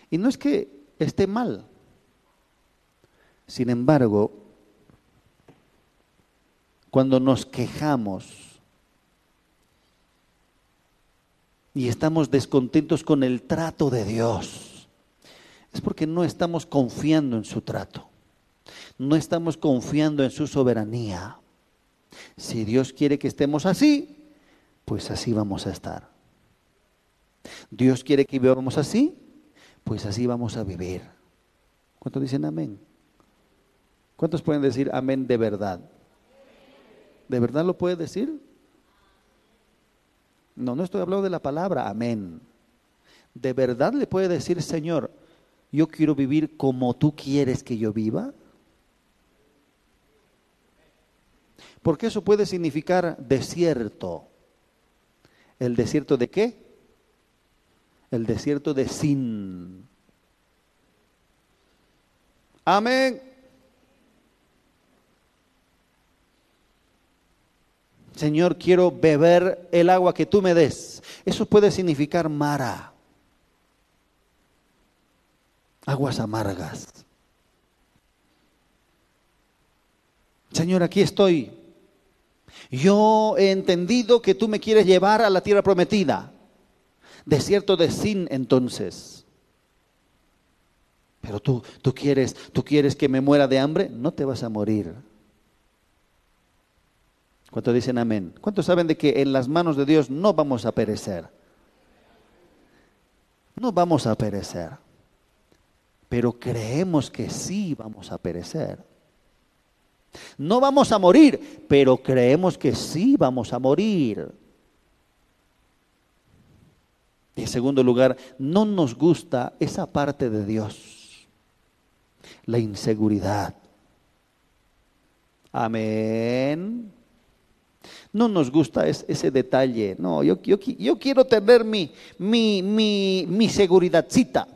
Y no es que esté mal. Sin embargo, cuando nos quejamos y estamos descontentos con el trato de Dios, es porque no estamos confiando en su trato, no estamos confiando en su soberanía. Si Dios quiere que estemos así, pues así vamos a estar. Dios quiere que vivamos así, pues así vamos a vivir. ¿Cuántos dicen amén? ¿Cuántos pueden decir amén de verdad? ¿De verdad lo puede decir? No, no estoy hablando de la palabra, amén. ¿De verdad le puede decir, Señor, yo quiero vivir como tú quieres que yo viva? Porque eso puede significar desierto. ¿El desierto de qué? El desierto de sin. Amén. Señor, quiero beber el agua que tú me des. Eso puede significar mara, aguas amargas. Señor, aquí estoy. Yo he entendido que tú me quieres llevar a la tierra prometida. Desierto de sin entonces. Pero tú, tú quieres, tú quieres que me muera de hambre, no te vas a morir. ¿Cuántos dicen amén? ¿Cuántos saben de que en las manos de Dios no vamos a perecer? No vamos a perecer. Pero creemos que sí vamos a perecer. No vamos a morir, pero creemos que sí vamos a morir. Y en segundo lugar, no nos gusta esa parte de Dios, la inseguridad. Amén. No nos gusta ese detalle. No, yo, quiero tener mi, mi, mi, seguridadcita.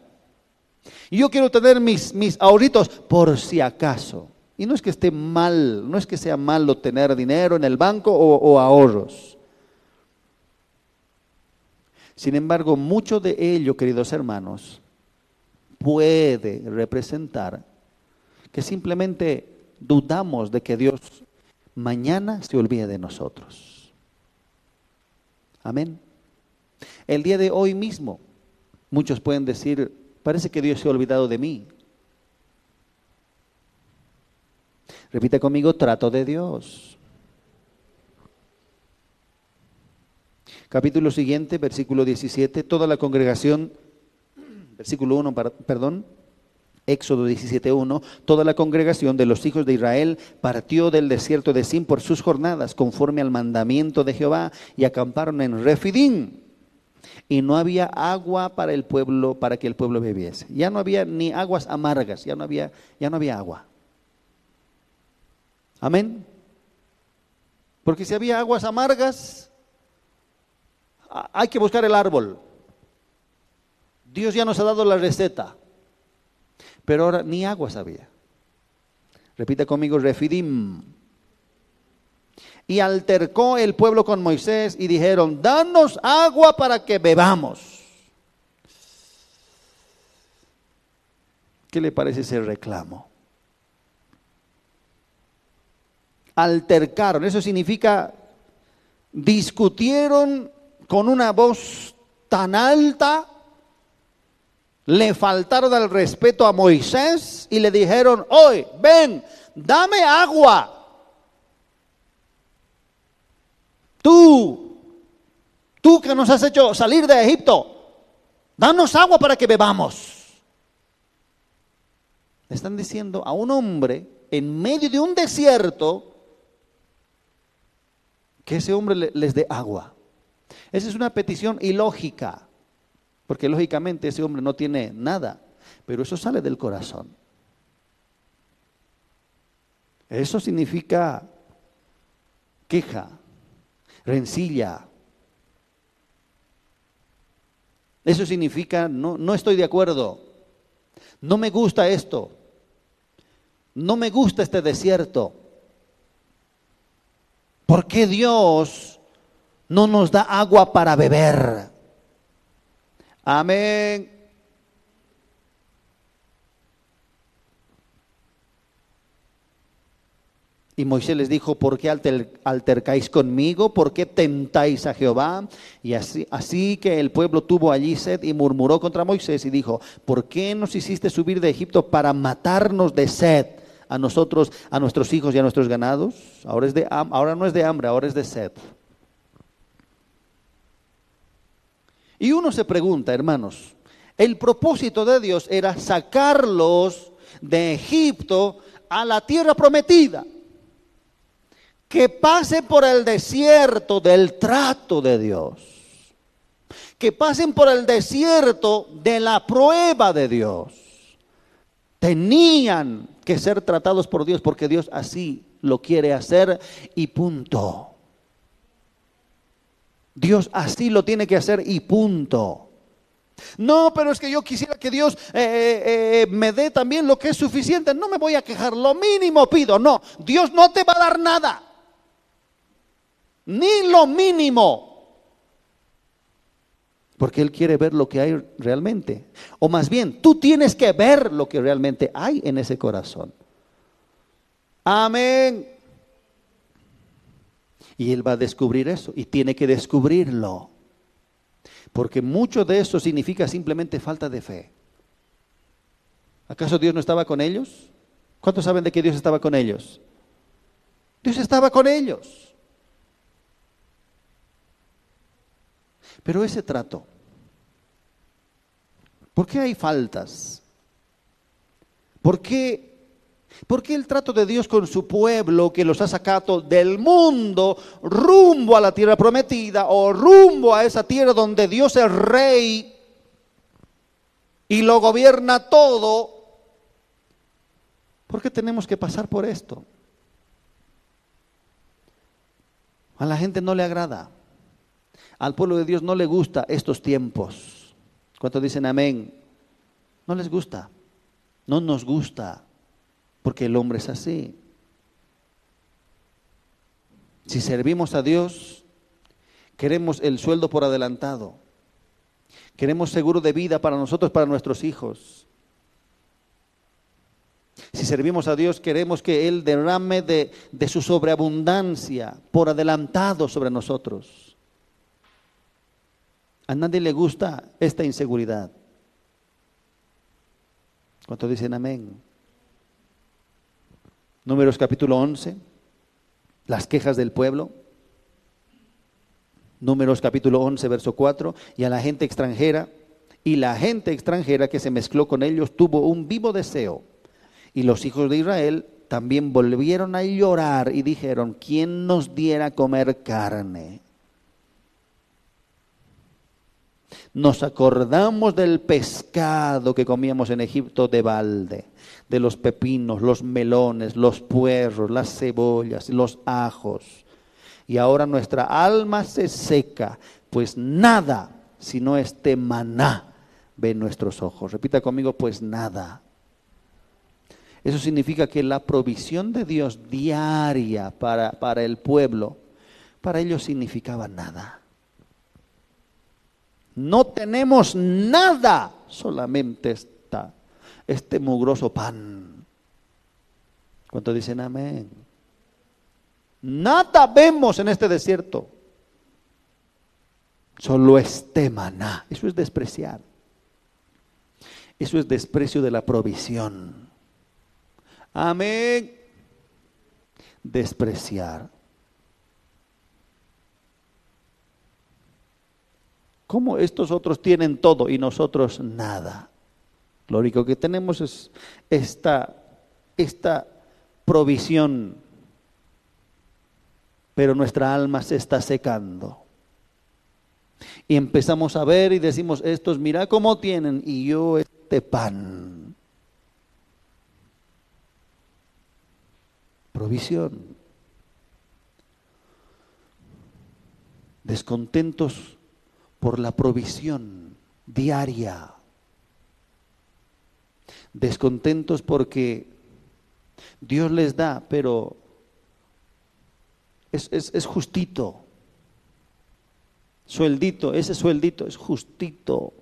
Yo quiero tener mis, mis ahorritos por si acaso. Y no es que esté mal, no es que sea malo tener dinero en el banco o ahorros. Sin embargo, mucho de ello, queridos hermanos, puede representar que simplemente dudamos de que Dios mañana se olvide de nosotros. Amén. El día de hoy mismo, muchos pueden decir, parece que Dios se ha olvidado de mí. Repite conmigo, trato de Dios. Capítulo siguiente, versículo 17, toda la congregación, versículo 1, perdón, Éxodo 17.1, toda la congregación de los hijos de Israel partió del desierto de Sin por sus jornadas, conforme al mandamiento de Jehová, y acamparon en Refidim. Y no había agua para el pueblo, para que el pueblo bebiese. Ya no había ni aguas amargas, ya no había, ya no había agua. Amén. Porque si había aguas amargas, hay que buscar el árbol. Dios ya nos ha dado la receta. Pero ahora ni agua sabía. Repite conmigo, refidim. Y altercó el pueblo con Moisés y dijeron, danos agua para que bebamos. ¿Qué le parece ese reclamo? Altercaron, eso significa discutieron con una voz tan alta le faltaron al respeto a Moisés y le dijeron, hoy, ven, dame agua. Tú, tú que nos has hecho salir de Egipto, danos agua para que bebamos. Están diciendo a un hombre en medio de un desierto que ese hombre les dé agua. Esa es una petición ilógica. Porque lógicamente ese hombre no tiene nada, pero eso sale del corazón. Eso significa queja, rencilla. Eso significa no, no estoy de acuerdo, no me gusta esto, no me gusta este desierto. ¿Por qué Dios no nos da agua para beber? Amén. Y Moisés les dijo, ¿por qué altercáis conmigo? ¿Por qué tentáis a Jehová? Y así, que el pueblo tuvo allí sed y murmuró contra Moisés y dijo, ¿por qué nos hiciste subir de Egipto para matarnos de sed a nosotros, a nuestros hijos y a nuestros ganados? Ahora, es de, ahora no es de hambre, ahora es de sed. Y uno se pregunta, hermanos, el propósito de Dios era sacarlos de Egipto a la tierra prometida. Que pase por el desierto del trato de Dios. Que pasen por el desierto de la prueba de Dios. Tenían que ser tratados por Dios porque Dios así lo quiere hacer y punto. Dios así lo tiene que hacer y punto. No, pero es que yo quisiera que Dios eh, eh, eh, me dé también lo que es suficiente. No me voy a quejar, lo mínimo pido. No, Dios no te va a dar nada. Ni lo mínimo. Porque Él quiere ver lo que hay realmente. O más bien, tú tienes que ver lo que realmente hay en ese corazón. Amén. Y él va a descubrir eso y tiene que descubrirlo. Porque mucho de eso significa simplemente falta de fe. ¿Acaso Dios no estaba con ellos? ¿Cuántos saben de que Dios estaba con ellos? Dios estaba con ellos. Pero ese trato, ¿por qué hay faltas? ¿Por qué ¿Por qué el trato de Dios con su pueblo que los ha sacado del mundo rumbo a la tierra prometida o rumbo a esa tierra donde Dios es rey y lo gobierna todo? ¿Por qué tenemos que pasar por esto? A la gente no le agrada. Al pueblo de Dios no le gusta estos tiempos. ¿Cuántos dicen amén? No les gusta. No nos gusta porque el hombre es así. Si servimos a Dios, queremos el sueldo por adelantado. Queremos seguro de vida para nosotros, para nuestros hijos. Si servimos a Dios, queremos que Él derrame de, de su sobreabundancia por adelantado sobre nosotros. A nadie le gusta esta inseguridad. ¿Cuántos dicen amén? Números capítulo 11, las quejas del pueblo. Números capítulo 11, verso 4, y a la gente extranjera, y la gente extranjera que se mezcló con ellos tuvo un vivo deseo. Y los hijos de Israel también volvieron a llorar y dijeron, ¿quién nos diera comer carne? Nos acordamos del pescado que comíamos en Egipto de balde de los pepinos, los melones, los puerros, las cebollas, los ajos. Y ahora nuestra alma se seca, pues nada, sino este maná, ve nuestros ojos. Repita conmigo, pues nada. Eso significa que la provisión de Dios diaria para, para el pueblo, para ellos significaba nada. No tenemos nada, solamente este mugroso pan. ¿Cuántos dicen amén? Nada vemos en este desierto. Solo este maná. Eso es despreciar. Eso es desprecio de la provisión. Amén. Despreciar. ¿Cómo estos otros tienen todo y nosotros nada? Lo único que tenemos es esta, esta provisión, pero nuestra alma se está secando. Y empezamos a ver y decimos, estos mira cómo tienen y yo este pan. Provisión. Descontentos por la provisión diaria descontentos porque Dios les da, pero es, es, justito. Sueldito, ese sueldito es justito.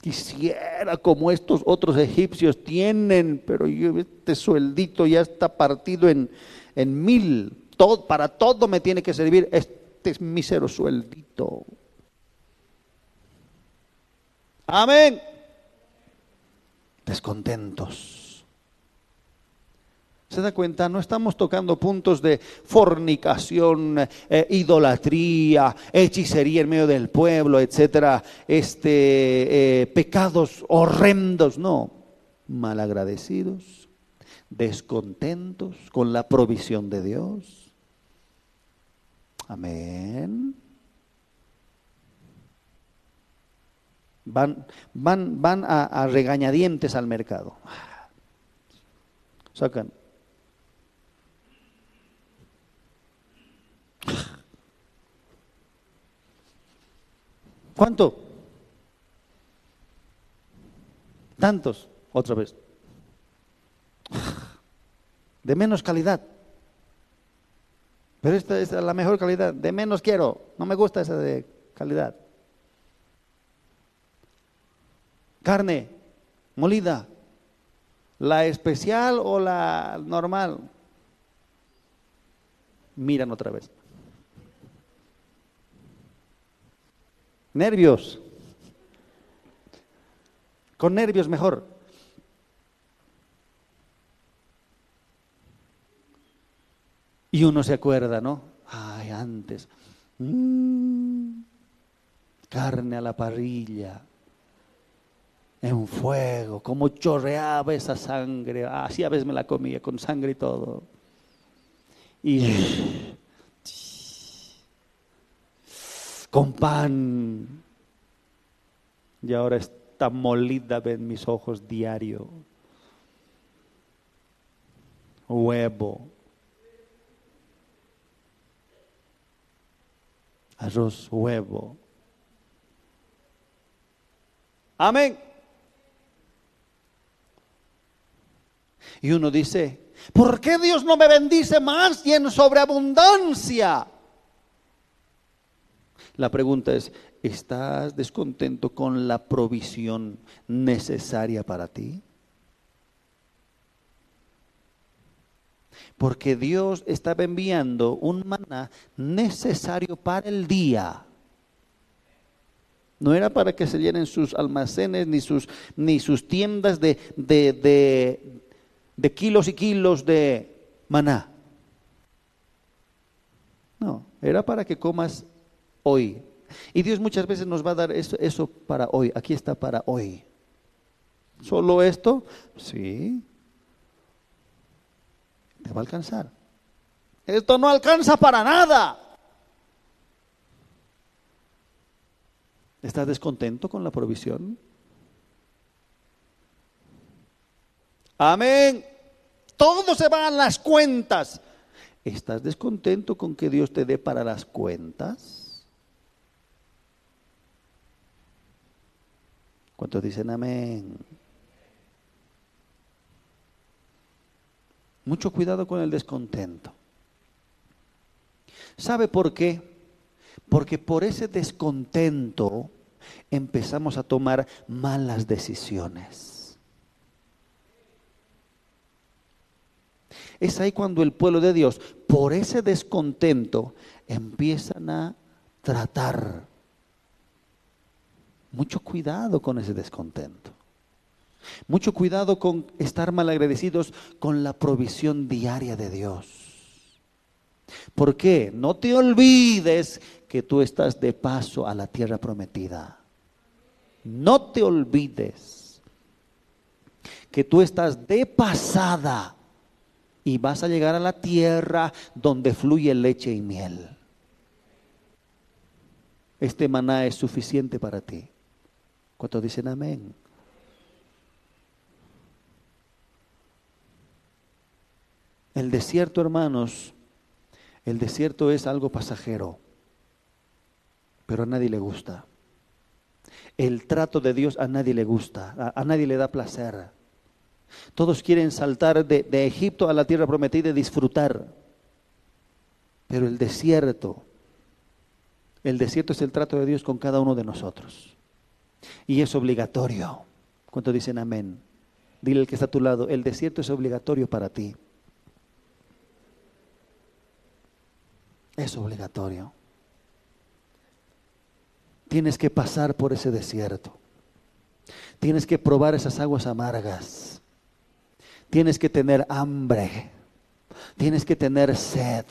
Quisiera como estos otros egipcios tienen, pero yo, este sueldito ya está partido en, en mil. Todo, para todo me tiene que servir este es mísero sueldito. Amén descontentos. ¿Se da cuenta? No estamos tocando puntos de fornicación, eh, idolatría, hechicería en medio del pueblo, etcétera, este, eh, pecados horrendos, no, malagradecidos, descontentos con la provisión de Dios. Amén. Van, van, van a, regañadientes al mercado. Sacan. ¿Cuánto? Tantos, otra vez. De menos calidad. Pero esta es la mejor calidad. De menos quiero. No me gusta esa de calidad. Carne molida, la especial o la normal. Miran otra vez. Nervios. Con nervios mejor. Y uno se acuerda, ¿no? Ay, antes. Mm. carne a la parrilla, en fuego, como chorreaba esa sangre, así a veces me la comía con sangre y todo. Y con pan. Y ahora está molida en mis ojos diario. Huevo. Arroz, huevo. Amén. Y uno dice, ¿por qué Dios no me bendice más y en sobreabundancia? La pregunta es, ¿estás descontento con la provisión necesaria para ti? Porque Dios estaba enviando un maná necesario para el día. No era para que se llenen sus almacenes ni sus, ni sus tiendas de, de, de kilos y kilos de maná. No, era para que comas hoy. Y Dios muchas veces nos va a dar eso, eso para hoy. Aquí está para hoy. ¿Solo esto? Sí. Te va a alcanzar. Esto no alcanza para nada. ¿Estás descontento con la provisión? Amén. Todo se va a las cuentas. ¿Estás descontento con que Dios te dé para las cuentas? ¿Cuántos dicen amén? Mucho cuidado con el descontento. ¿Sabe por qué? Porque por ese descontento empezamos a tomar malas decisiones. Es ahí cuando el pueblo de Dios, por ese descontento, empiezan a tratar mucho cuidado con ese descontento. Mucho cuidado con estar malagradecidos con la provisión diaria de Dios. ¿Por qué? No te olvides que tú estás de paso a la tierra prometida. No te olvides que tú estás de pasada y vas a llegar a la tierra donde fluye leche y miel. Este maná es suficiente para ti. ¿Cuántos dicen amén? El desierto, hermanos, el desierto es algo pasajero, pero a nadie le gusta. El trato de Dios a nadie le gusta, a, nadie le da placer. Todos quieren saltar de, Egipto a la tierra prometida y disfrutar. Pero el desierto, el desierto es el trato de Dios con cada uno de nosotros. Y es obligatorio. ¿Cuánto dicen amén? Dile al que está a tu lado, el desierto es obligatorio para ti. Es obligatorio. Tienes que pasar por ese desierto. Tienes que probar esas aguas amargas. Tienes que tener hambre. Tienes que tener sed.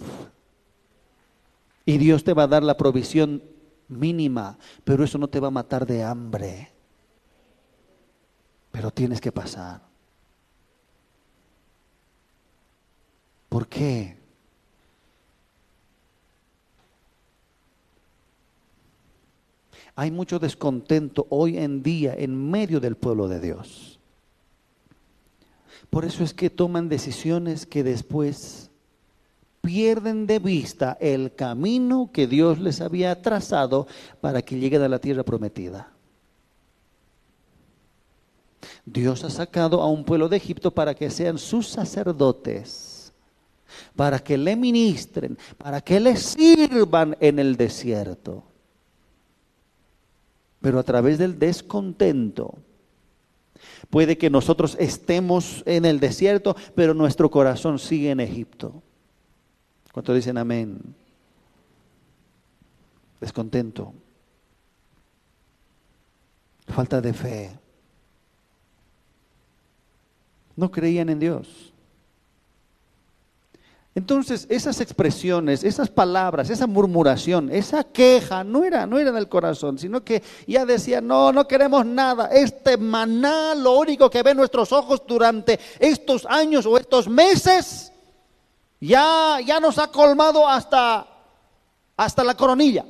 Y Dios te va a dar la provisión mínima, pero eso no te va a matar de hambre. Pero tienes que pasar. ¿Por qué? Hay mucho descontento hoy en día en medio del pueblo de Dios. Por eso es que toman decisiones que después pierden de vista el camino que Dios les había trazado para que lleguen a la tierra prometida. Dios ha sacado a un pueblo de Egipto para que sean sus sacerdotes, para que le ministren, para que le sirvan en el desierto. Pero a través del descontento, puede que nosotros estemos en el desierto, pero nuestro corazón sigue en Egipto. ¿Cuántos dicen amén? Descontento. Falta de fe. No creían en Dios. Entonces, esas expresiones, esas palabras, esa murmuración, esa queja, no era, no era del corazón, sino que ya decía, no, no queremos nada. Este maná, lo único que ven nuestros ojos durante estos años o estos meses, ya, ya nos ha colmado hasta, hasta la coronilla.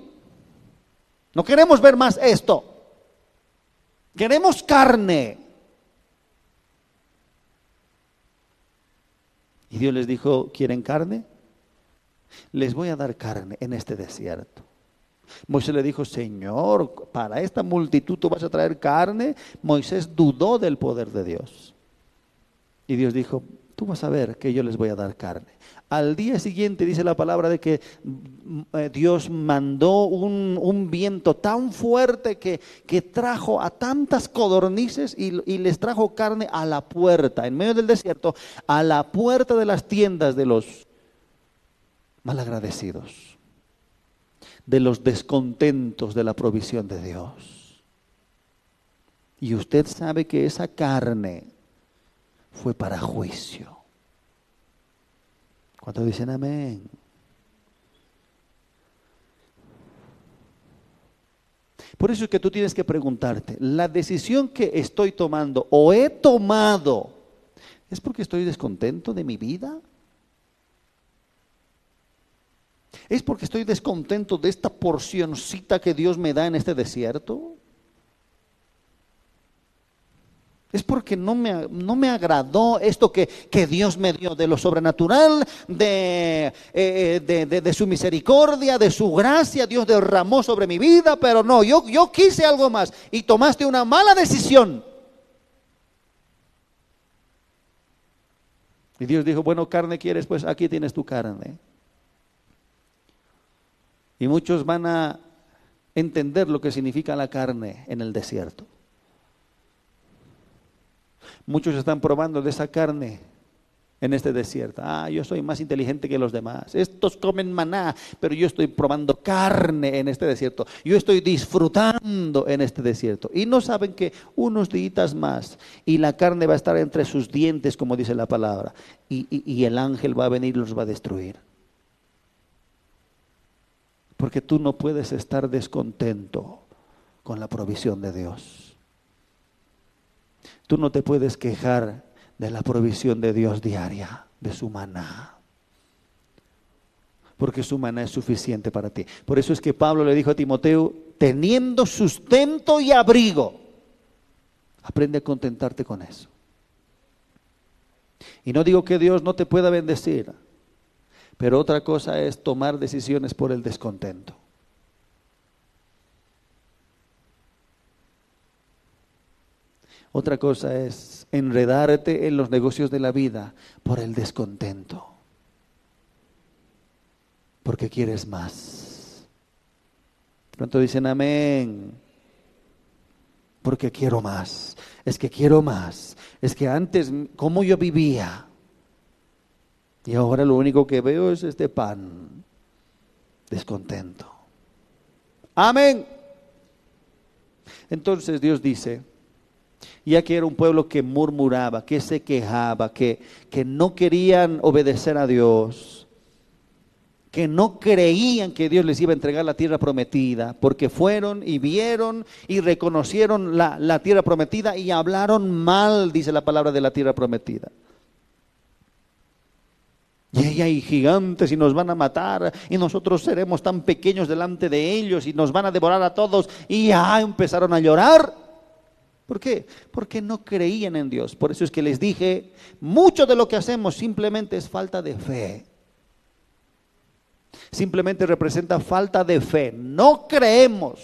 No queremos ver más esto. Queremos carne. Y Dios les dijo, ¿quieren carne? Les voy a dar carne en este desierto. Moisés le dijo, Señor, para esta multitud tú vas a traer carne. Moisés dudó del poder de Dios. Y Dios dijo, tú vas a ver que yo les voy a dar carne. Al día siguiente dice la palabra de que mm, eh, Dios mandó un, viento tan fuerte que, que, trajo a tantas codornices y, y les trajo carne a la puerta, en medio del desierto, a la puerta de las tiendas de los malagradecidos, de los descontentos de la provisión de Dios. Y usted sabe que esa carne fue para juicio. ¿Cuántos dicen amén? Por eso es que tú tienes que preguntarte, ¿la decisión que estoy tomando o he tomado es porque estoy descontento de mi vida? ¿Es porque estoy descontento de esta porcioncita que Dios me da en este desierto? Es porque no me, no me agradó esto que, Dios me dio de lo sobrenatural, eh, de, de, su misericordia, de su gracia. Dios derramó sobre mi vida, pero no, yo, yo quise algo más y tomaste una mala decisión. Y Dios dijo, bueno, carne quieres, pues aquí tienes tu carne. Y muchos van a entender lo que significa la carne en el desierto. Muchos están probando de esa carne en este desierto. Ah, yo soy más inteligente que los demás. Estos comen maná, pero yo estoy probando carne en este desierto. Yo estoy disfrutando en este desierto. Y no saben que unos días más y la carne va a estar entre sus dientes, como dice la palabra. Y, y el ángel va a venir y los va a destruir. Porque tú no puedes estar descontento con la provisión de Dios. Tú no te puedes quejar de la provisión de Dios diaria, de su maná. Porque su maná es suficiente para ti. Por eso es que Pablo le dijo a Timoteo, teniendo sustento y abrigo, aprende a contentarte con eso. Y no digo que Dios no te pueda bendecir, pero otra cosa es tomar decisiones por el descontento. Otra cosa es enredarte en los negocios de la vida por el descontento. Porque quieres más. Pronto dicen amén. Porque quiero más. Es que quiero más. Es que antes, ¿cómo yo vivía? Y ahora lo único que veo es este pan. Descontento. Amén. Entonces Dios dice, ya que era un pueblo que murmuraba, que se quejaba, que, que no querían obedecer a Dios, que no creían que Dios les iba a entregar la tierra prometida, porque fueron y vieron y reconocieron la, la tierra prometida y hablaron mal, dice la palabra de la tierra prometida. Y hay gigantes y nos van a matar y nosotros seremos tan pequeños delante de ellos y nos van a devorar a todos y ya empezaron a llorar. ¿Por qué? Porque no creían en Dios. Por eso es que les dije, mucho de lo que hacemos simplemente es falta de fe. Simplemente representa falta de fe. No creemos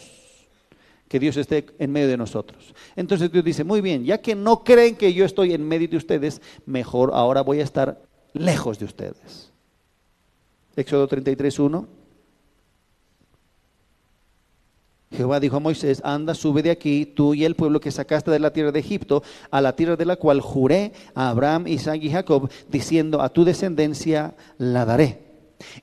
que Dios esté en medio de nosotros. Entonces Dios dice, muy bien, ya que no creen que yo estoy en medio de ustedes, mejor ahora voy a estar lejos de ustedes. Éxodo 33, 1. Jehová dijo a Moisés, anda, sube de aquí, tú y el pueblo que sacaste de la tierra de Egipto, a la tierra de la cual juré a Abraham, Isaac y Jacob, diciendo, a tu descendencia la daré.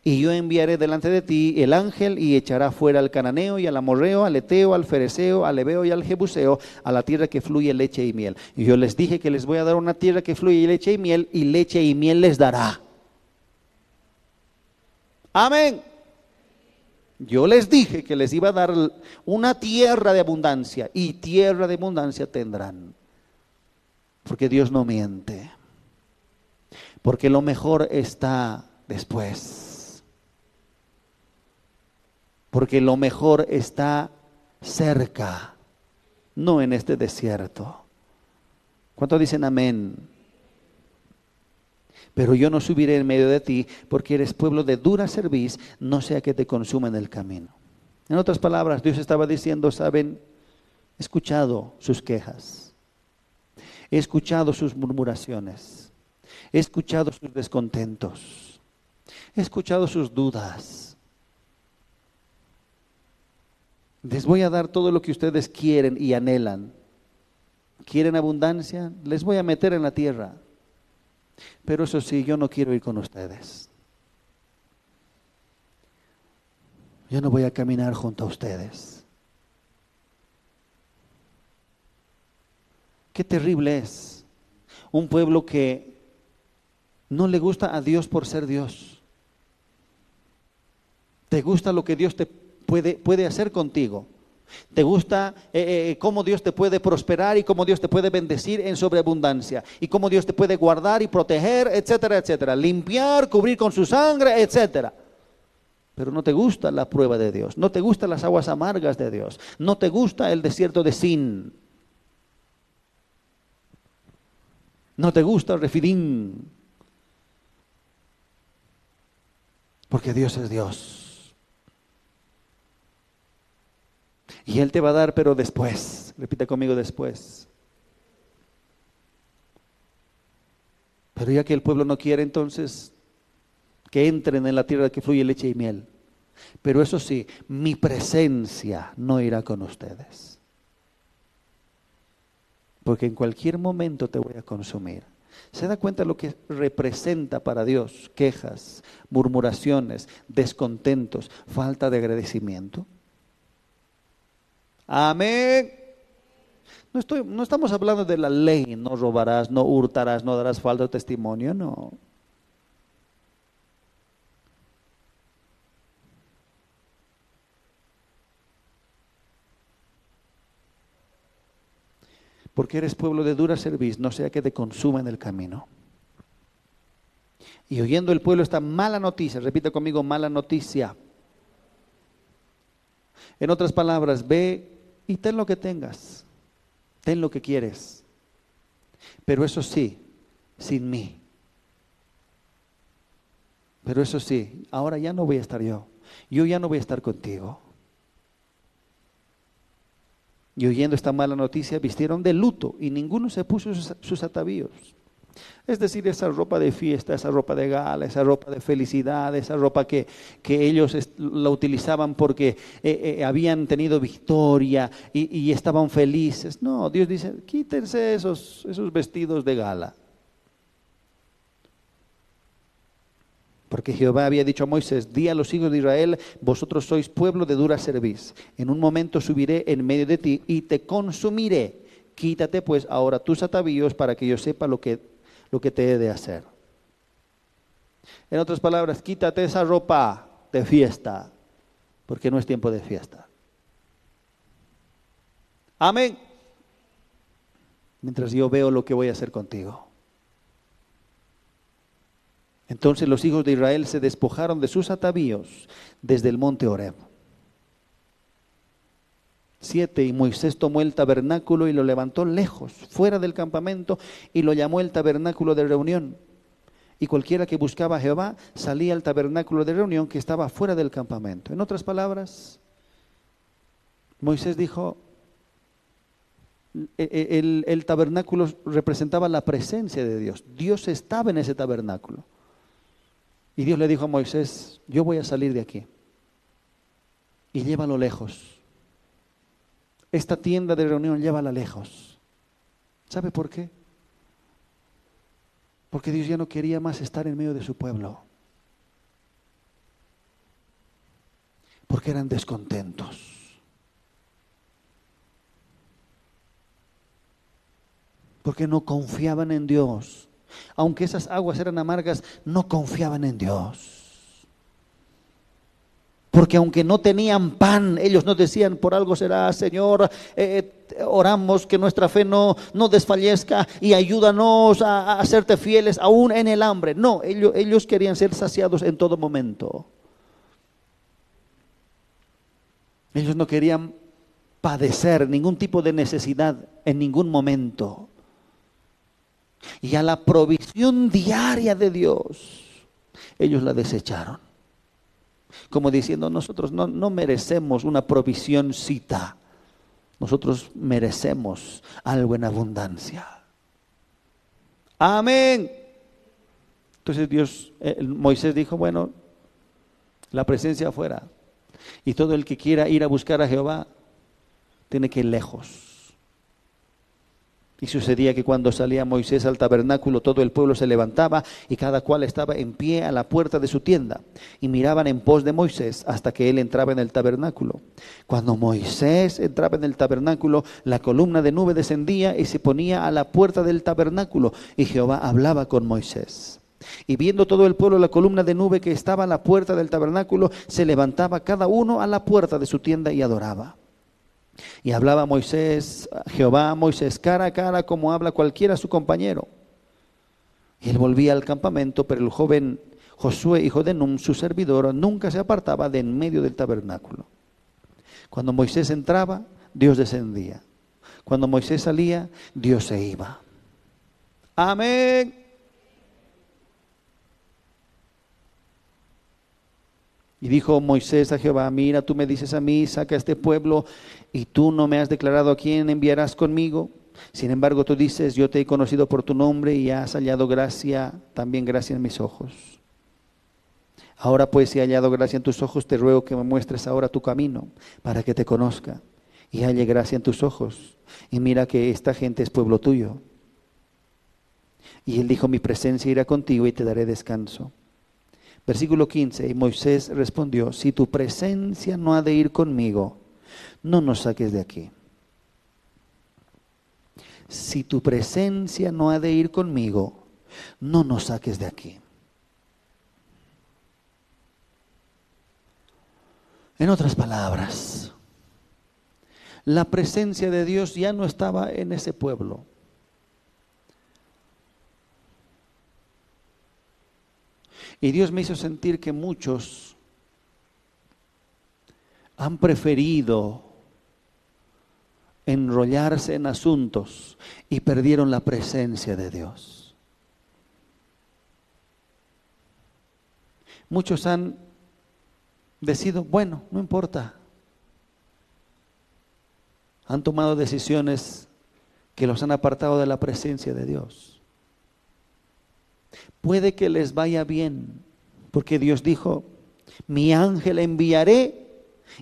Y yo enviaré delante de ti el ángel y echará fuera al cananeo y al amorreo, al eteo, al fereceo, al ebeo y al jebuseo, a la tierra que fluye leche y miel. Y yo les dije que les voy a dar una tierra que fluye leche y miel, y leche y miel les dará. Amén. Yo les dije que les iba a dar una tierra de abundancia y tierra de abundancia tendrán. Porque Dios no miente. Porque lo mejor está después. Porque lo mejor está cerca, no en este desierto. ¿Cuántos dicen amén? Pero yo no subiré en medio de ti porque eres pueblo de dura cerviz, no sea que te consuma en el camino. En otras palabras, Dios estaba diciendo, saben, he escuchado sus quejas, he escuchado sus murmuraciones, he escuchado sus descontentos, he escuchado sus dudas. Les voy a dar todo lo que ustedes quieren y anhelan. ¿Quieren abundancia? Les voy a meter en la tierra. Pero eso sí, yo no quiero ir con ustedes. Yo no voy a caminar junto a ustedes. Qué terrible es un pueblo que no le gusta a Dios por ser Dios. Te gusta lo que Dios te puede, puede hacer contigo. ¿Te gusta eh, eh, cómo Dios te puede prosperar y cómo Dios te puede bendecir en sobreabundancia? Y cómo Dios te puede guardar y proteger, etcétera, etcétera. Limpiar, cubrir con su sangre, etcétera. Pero no te gusta la prueba de Dios. No te gustan las aguas amargas de Dios. No te gusta el desierto de Sin. No te gusta el refidín. Porque Dios es Dios. Y Él te va a dar, pero después. Repite conmigo después. Pero ya que el pueblo no quiere, entonces que entren en la tierra que fluye leche y miel. Pero eso sí, mi presencia no irá con ustedes. Porque en cualquier momento te voy a consumir. ¿Se da cuenta lo que representa para Dios? Quejas, murmuraciones, descontentos, falta de agradecimiento. Amén. No, estoy, no estamos hablando de la ley, no robarás, no hurtarás, no darás de testimonio, no. Porque eres pueblo de dura serviz, no sea que te consuma en el camino. Y oyendo el pueblo esta mala noticia, repita conmigo, mala noticia. En otras palabras, ve y ten lo que tengas, ten lo que quieres, pero eso sí, sin mí. Pero eso sí, ahora ya no voy a estar yo, yo ya no voy a estar contigo. Y oyendo esta mala noticia, vistieron de luto y ninguno se puso sus, atavíos. Es decir, esa ropa de fiesta, esa ropa de gala, esa ropa de felicidad, esa ropa que, ellos la utilizaban porque eh, eh, habían tenido victoria y, estaban felices. No, Dios dice, quítense esos, esos vestidos de gala. Porque Jehová había dicho a Moisés, di a los hijos de Israel, vosotros sois pueblo de dura cerviz. En un momento subiré en medio de ti y te consumiré. Quítate pues ahora tus atavíos para que yo sepa lo que lo que te he de hacer. En otras palabras, quítate esa ropa de fiesta, porque no es tiempo de fiesta. Amén. Mientras yo veo lo que voy a hacer contigo. Entonces los hijos de Israel se despojaron de sus atavíos desde el monte Oreb. 7. Y Moisés tomó el tabernáculo y lo levantó lejos, fuera del campamento, y lo llamó el tabernáculo de reunión. Y cualquiera que buscaba a Jehová salía al tabernáculo de reunión que estaba fuera del campamento. En otras palabras, Moisés dijo, e-, e-, el, el, tabernáculo representaba la presencia de Dios. Dios estaba en ese tabernáculo. Y Dios le dijo a Moisés, yo voy a salir de aquí. Y llévalo lejos esta tienda de reunión llévala lejos. ¿Sabe por qué? Porque Dios ya no quería más estar en medio de su pueblo. Porque eran descontentos. Porque no confiaban en Dios. Aunque esas aguas eran amargas, no confiaban en Dios. Porque aunque no tenían pan, ellos no decían, por algo será, Señor, eh, oramos que nuestra fe no, no desfallezca y ayúdanos a, a, hacerte fieles aún en el hambre. No, ellos, ellos querían ser saciados en todo momento. Ellos no querían padecer ningún tipo de necesidad en ningún momento. Y a la provisión diaria de Dios, ellos la desecharon. Como diciendo, nosotros no, no merecemos una cita nosotros merecemos algo en abundancia. Amén. Entonces Dios, eh, Moisés dijo, bueno, la presencia afuera. Y todo el que quiera ir a buscar a Jehová, tiene que ir lejos. Y sucedía que cuando salía Moisés al tabernáculo, todo el pueblo se levantaba y cada cual estaba en pie a la puerta de su tienda y miraban en pos de Moisés hasta que él entraba en el tabernáculo. Cuando Moisés entraba en el tabernáculo, la columna de nube descendía y se ponía a la puerta del tabernáculo y Jehová hablaba con Moisés. Y viendo todo el pueblo la columna de nube que estaba a la puerta del tabernáculo, se levantaba cada uno a la puerta de su tienda y adoraba. Y hablaba Moisés, Jehová Moisés, cara a cara, como habla cualquiera su compañero. Y él volvía al campamento, pero el joven Josué, hijo de Num, su servidor, nunca se apartaba de en medio del tabernáculo. Cuando Moisés entraba, Dios descendía. Cuando Moisés salía, Dios se iba. Amén. Y dijo Moisés a Jehová, mira, tú me dices a mí, saca este pueblo, y tú no me has declarado a quién enviarás conmigo. Sin embargo, tú dices, yo te he conocido por tu nombre y has hallado gracia, también gracia en mis ojos. Ahora pues, si he hallado gracia en tus ojos, te ruego que me muestres ahora tu camino, para que te conozca y halle gracia en tus ojos. Y mira que esta gente es pueblo tuyo. Y él dijo, mi presencia irá contigo y te daré descanso. Versículo 15, y Moisés respondió, si tu presencia no ha de ir conmigo, no nos saques de aquí. Si tu presencia no ha de ir conmigo, no nos saques de aquí. En otras palabras, la presencia de Dios ya no estaba en ese pueblo. Y Dios me hizo sentir que muchos han preferido enrollarse en asuntos y perdieron la presencia de Dios. Muchos han decidido, bueno, no importa. Han tomado decisiones que los han apartado de la presencia de Dios puede que les vaya bien, porque Dios dijo, mi ángel enviaré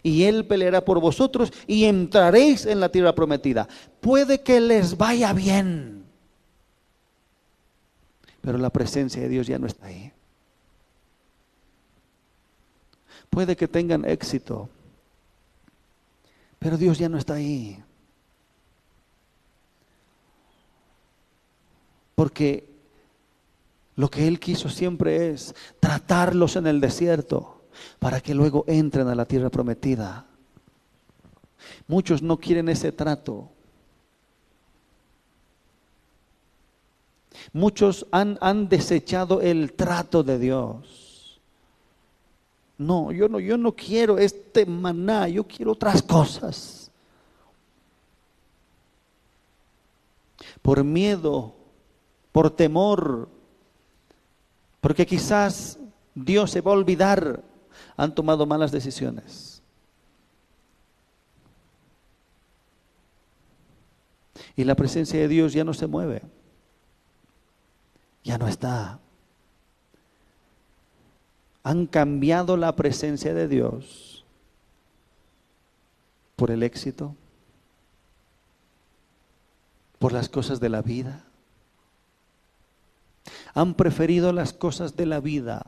y él peleará por vosotros y entraréis en la tierra prometida. Puede que les vaya bien, pero la presencia de Dios ya no está ahí. Puede que tengan éxito, pero Dios ya no está ahí. Porque lo que Él quiso siempre es tratarlos en el desierto para que luego entren a la tierra prometida. Muchos no quieren ese trato. Muchos han, han, desechado el trato de Dios. No, yo no, yo no quiero este maná, yo quiero otras cosas. Por miedo, por temor, porque quizás Dios se va a olvidar, han tomado malas decisiones. Y la presencia de Dios ya no se mueve, ya no está. Han cambiado la presencia de Dios por el éxito, por las cosas de la vida han preferido las cosas de la vida,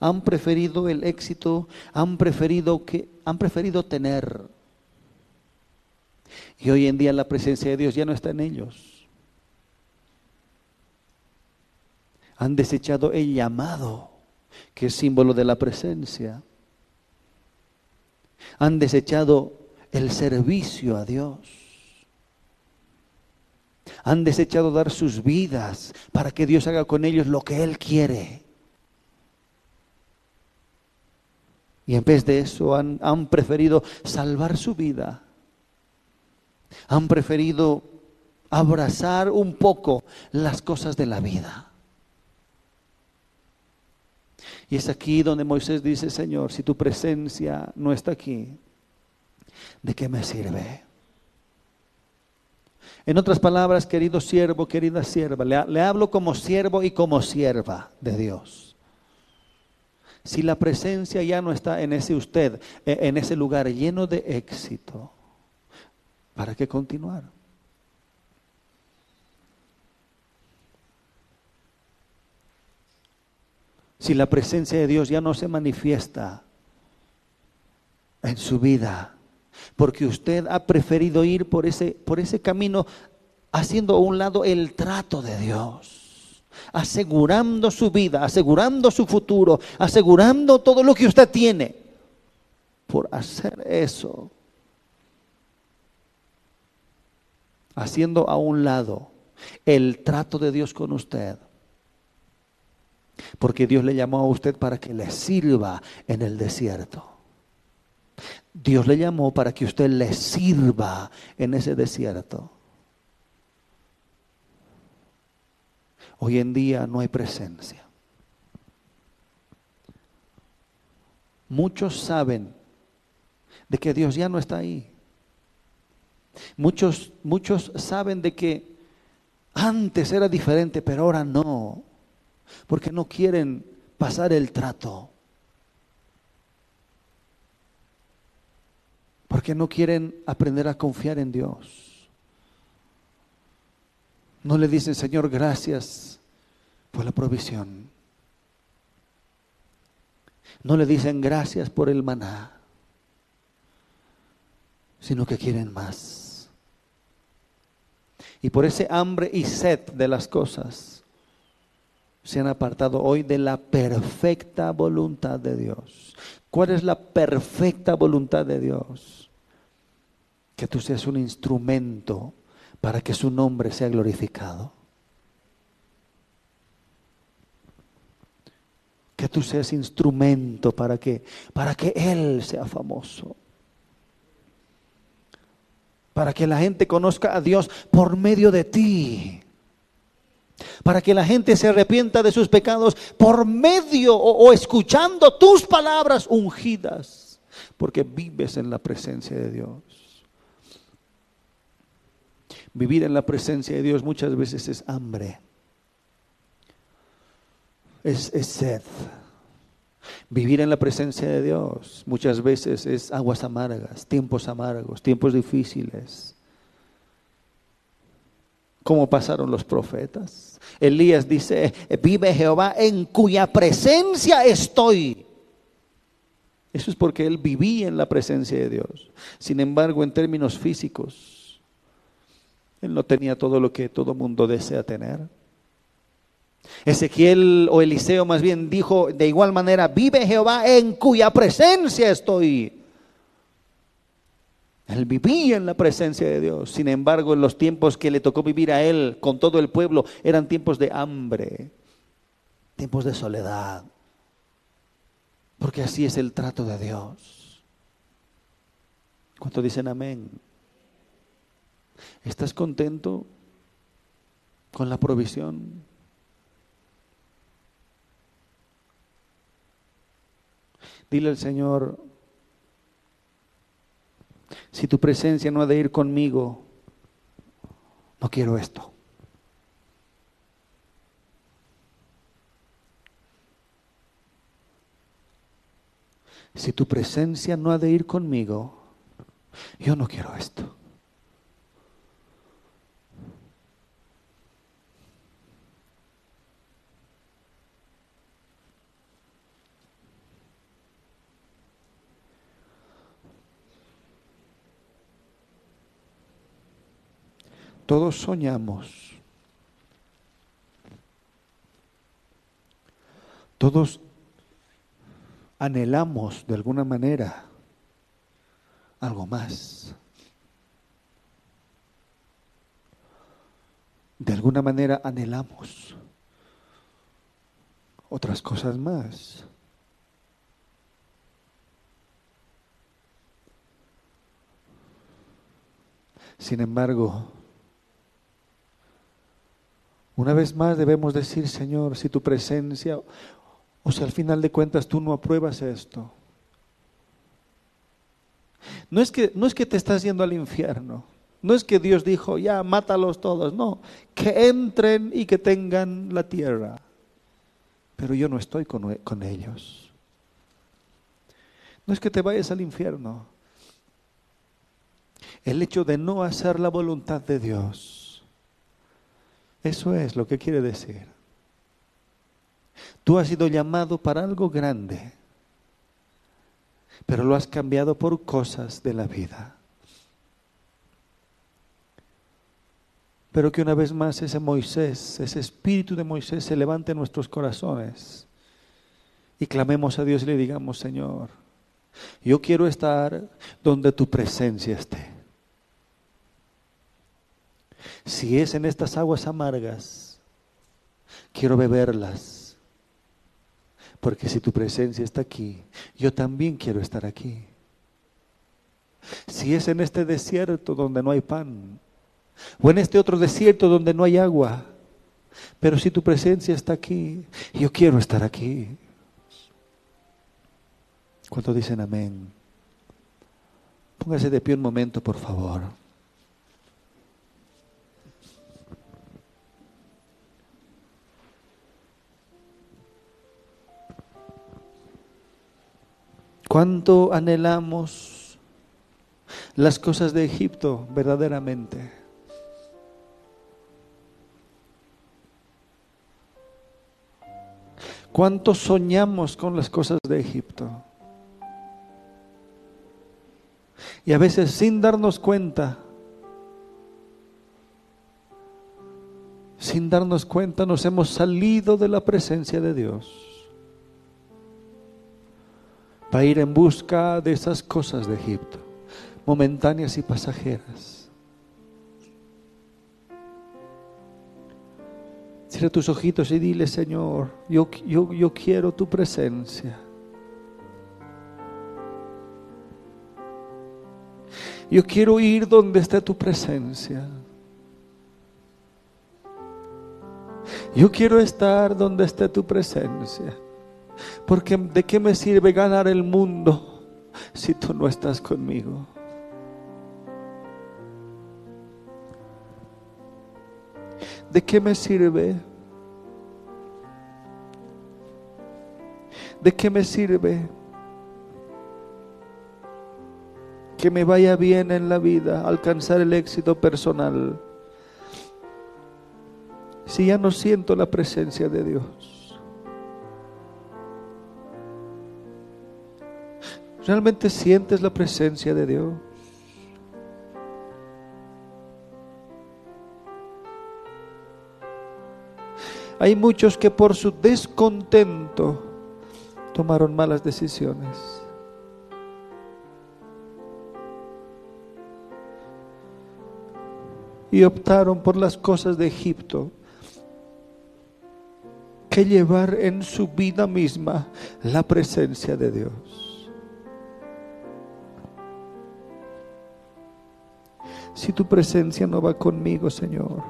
han preferido el éxito, han preferido que han preferido tener. Y hoy en día la presencia de Dios ya no está en ellos. Han desechado el llamado, que es símbolo de la presencia. Han desechado el servicio a Dios. Han desechado dar sus vidas para que Dios haga con ellos lo que Él quiere. Y en vez de eso han, preferido salvar su vida. Han preferido abrazar un poco las cosas de la vida. Y es aquí donde Moisés dice, Señor, si tu presencia no está aquí, ¿de qué me sirve? En otras palabras, querido siervo, querida sierva, le, hablo como siervo y como sierva de Dios. Si la presencia ya no está en ese usted, e, en ese lugar lleno de éxito, ¿para qué continuar? si la presencia de Dios ya no se manifiesta en su vida, porque usted ha preferido ir por ese, por ese camino haciendo a un lado el trato de Dios, asegurando su vida, asegurando su futuro, asegurando todo lo que usted tiene. Por hacer eso, haciendo a un lado el trato de Dios con usted porque Dios le llamó a usted para que le sirva en el desierto. Dios le llamó para que usted le sirva en ese desierto. Hoy en día no hay presencia. Muchos saben de que Dios ya no está ahí. Muchos, muchos saben de que antes era diferente, pero ahora no porque no quieren pasar el trato, porque no quieren aprender a confiar en Dios. No le dicen, Señor, gracias por la provisión. No le dicen gracias por el maná, sino que quieren más. Y por ese hambre y sed de las cosas, se han apartado hoy de la perfecta voluntad de Dios. ¿Cuál es la perfecta voluntad de Dios? Que tú seas un instrumento para que su nombre sea glorificado. Que tú seas instrumento para que para que él sea famoso. Para que la gente conozca a Dios por medio de ti para que la gente se arrepienta de sus pecados por medio o, escuchando tus palabras ungidas, porque vives en la presencia de Dios. Vivir en la presencia de Dios muchas veces es hambre, es, es sed. Vivir en la presencia de Dios muchas veces es aguas amargas, tiempos amargos, tiempos difíciles como pasaron los profetas. Elías dice, vive Jehová en cuya presencia estoy. Eso es porque él vivía en la presencia de Dios. Sin embargo, en términos físicos, él no tenía todo lo que todo mundo desea tener. Ezequiel o Eliseo más bien dijo de igual manera, vive Jehová en cuya presencia estoy. Él vivía en la presencia de Dios. Sin embargo, en los tiempos que le tocó vivir a él con todo el pueblo, eran tiempos de hambre, tiempos de soledad. Porque así es el trato de Dios. ¿Cuánto dicen amén? ¿Estás contento con la provisión? Dile al Señor, si tu presencia no ha de ir conmigo, no quiero esto. Si tu presencia no ha de ir conmigo, yo no quiero esto. Todos soñamos. Todos anhelamos de alguna manera algo más. De alguna manera anhelamos otras cosas más. Sin embargo, una vez más debemos decir, Señor, si tu presencia, o si al final de cuentas tú no apruebas esto, no es que, no es que te estás yendo al infierno, no es que Dios dijo, ya, mátalos todos, no, que entren y que tengan la tierra, pero yo no estoy con, con ellos. No es que te vayas al infierno, el hecho de no hacer la voluntad de Dios eso es lo que quiere decir. Tú has sido llamado para algo grande, pero lo has cambiado por cosas de la vida. Pero que una vez más ese Moisés, ese espíritu de Moisés se levante en nuestros corazones y clamemos a Dios y le digamos, Señor, yo quiero estar donde tu presencia esté. Si es en estas aguas amargas, quiero beberlas. Porque si tu presencia está aquí, yo también quiero estar aquí. Si es en este desierto donde no hay pan, o en este otro desierto donde no hay agua, pero si tu presencia está aquí, yo quiero estar aquí. ¿Cuánto dicen amén? Póngase de pie un momento, por favor. ¿Cuánto anhelamos las cosas de Egipto verdaderamente? ¿Cuánto soñamos con las cosas de Egipto? Y a veces sin darnos cuenta, sin darnos cuenta nos hemos salido de la presencia de Dios para ir en busca de esas cosas de Egipto, momentáneas y pasajeras. Cierra tus ojitos y dile, Señor, yo, yo, yo quiero tu presencia. Yo quiero ir donde esté tu presencia. Yo quiero estar donde esté tu presencia. Porque ¿de qué me sirve ganar el mundo si tú no estás conmigo? ¿De qué me sirve? ¿De qué me sirve que me vaya bien en la vida, alcanzar el éxito personal, si ya no siento la presencia de Dios? ¿Realmente sientes la presencia de Dios? Hay muchos que por su descontento tomaron malas decisiones. Y optaron por las cosas de Egipto que llevar en su vida misma la presencia de Dios. Si tu presencia no va conmigo, Señor,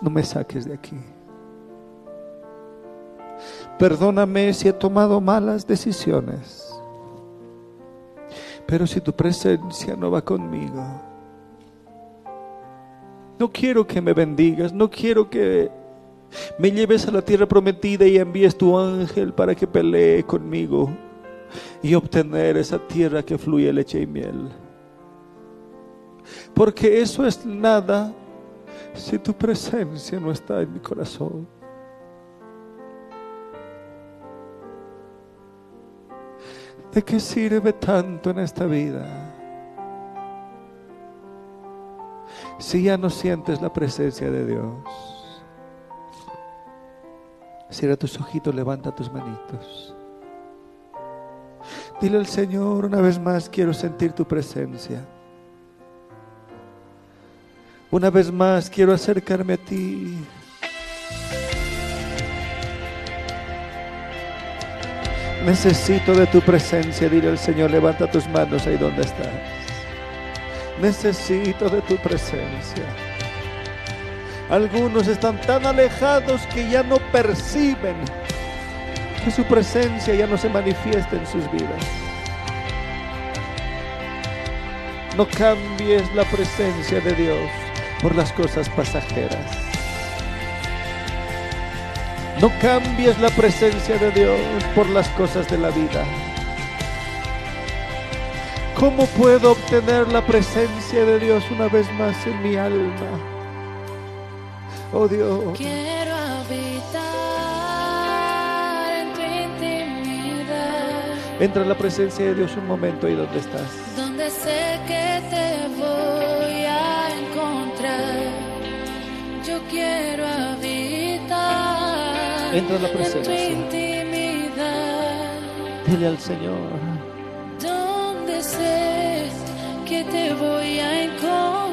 no me saques de aquí. Perdóname si he tomado malas decisiones. Pero si tu presencia no va conmigo, no quiero que me bendigas, no quiero que me lleves a la tierra prometida y envíes tu ángel para que pelee conmigo y obtener esa tierra que fluye leche y miel porque eso es nada si tu presencia no está en mi corazón. ¿De qué sirve tanto en esta vida? Si ya no sientes la presencia de Dios. Cierra tus ojitos, levanta tus manitos. Dile al Señor una vez más, quiero sentir tu presencia. Una vez más quiero acercarme a ti. Necesito de tu presencia, dile al Señor, levanta tus manos ahí donde estás. Necesito de tu presencia. Algunos están tan alejados que ya no perciben que su presencia ya no se manifiesta en sus vidas. No cambies la presencia de Dios por las cosas pasajeras. No cambies la presencia de Dios por las cosas de la vida. ¿Cómo puedo obtener la presencia de Dios una vez más en mi alma? Oh Dios. Quiero habitar en tu intimidad, Entra en la presencia de Dios un momento ahí donde estás. donde sé que Entra en la en tu presencia. Dile al Señor. donde sé que te voy a encontrar.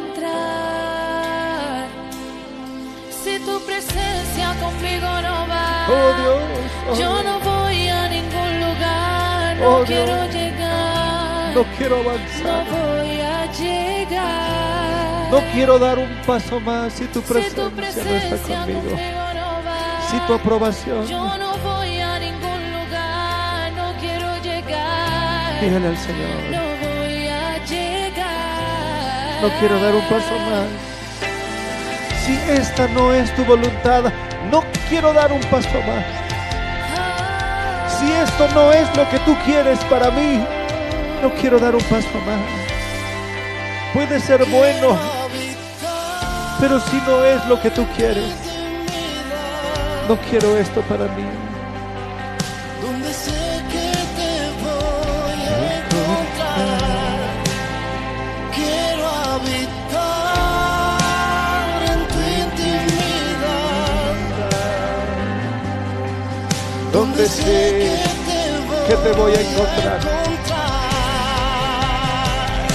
Si tu presencia conmigo no va. Oh Dios. oh Yo no voy a ningún lugar, no Oh, Dios. quiero llegar, No quiero no avanzar. voy a llegar. No quiero dar un paso más si tu si presencia tu no presencia está conmigo. no tu aprobación. yo no voy a ningún lugar, no quiero llegar, Dígale al Señor. no voy a llegar. No quiero dar un paso más. Si esta no es tu voluntad, no quiero dar un paso más. Si esto no es lo que tú quieres para mí, no quiero dar un paso más. Puede ser bueno, pero si no es lo que tú quieres, no quiero esto para mí. donde sé que te voy a encontrar. Quiero habitar en tu intimidad, Donde sé que te voy a encontrar.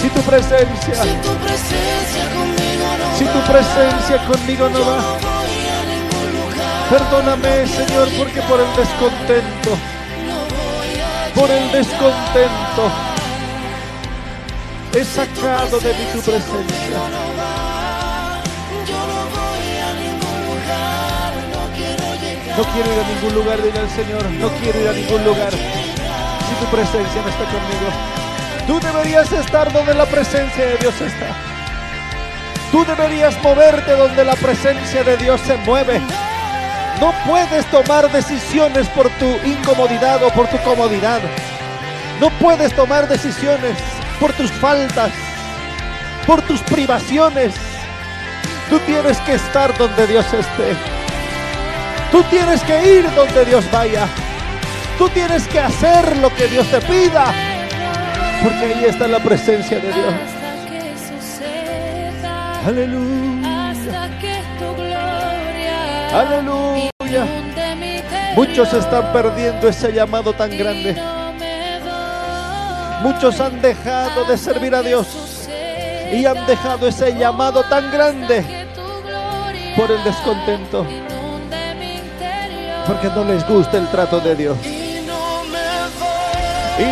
Si tu presencia, Si tu presencia conmigo no si tu va, perdóname Señor porque por el descontento, por el descontento, he sacado de mí tu presencia. No quiero ir a ningún lugar, dile al Señor, no quiero ir a ningún lugar si tu presencia no está conmigo. Tú deberías estar donde la presencia de Dios está. Tú deberías moverte donde la presencia de Dios se mueve. No puedes tomar decisiones por tu incomodidad o por tu comodidad. No puedes tomar decisiones por tus faltas, por tus privaciones. Tú tienes que estar donde Dios esté. Tú tienes que ir donde Dios vaya. Tú tienes que hacer lo que Dios te pida. Porque ahí está la presencia de Dios. Aleluya. Aleluya. Muchos están perdiendo ese llamado tan grande. Muchos han dejado de servir a Dios y han dejado ese llamado tan grande por el descontento. Porque no les gusta el trato de Dios. Y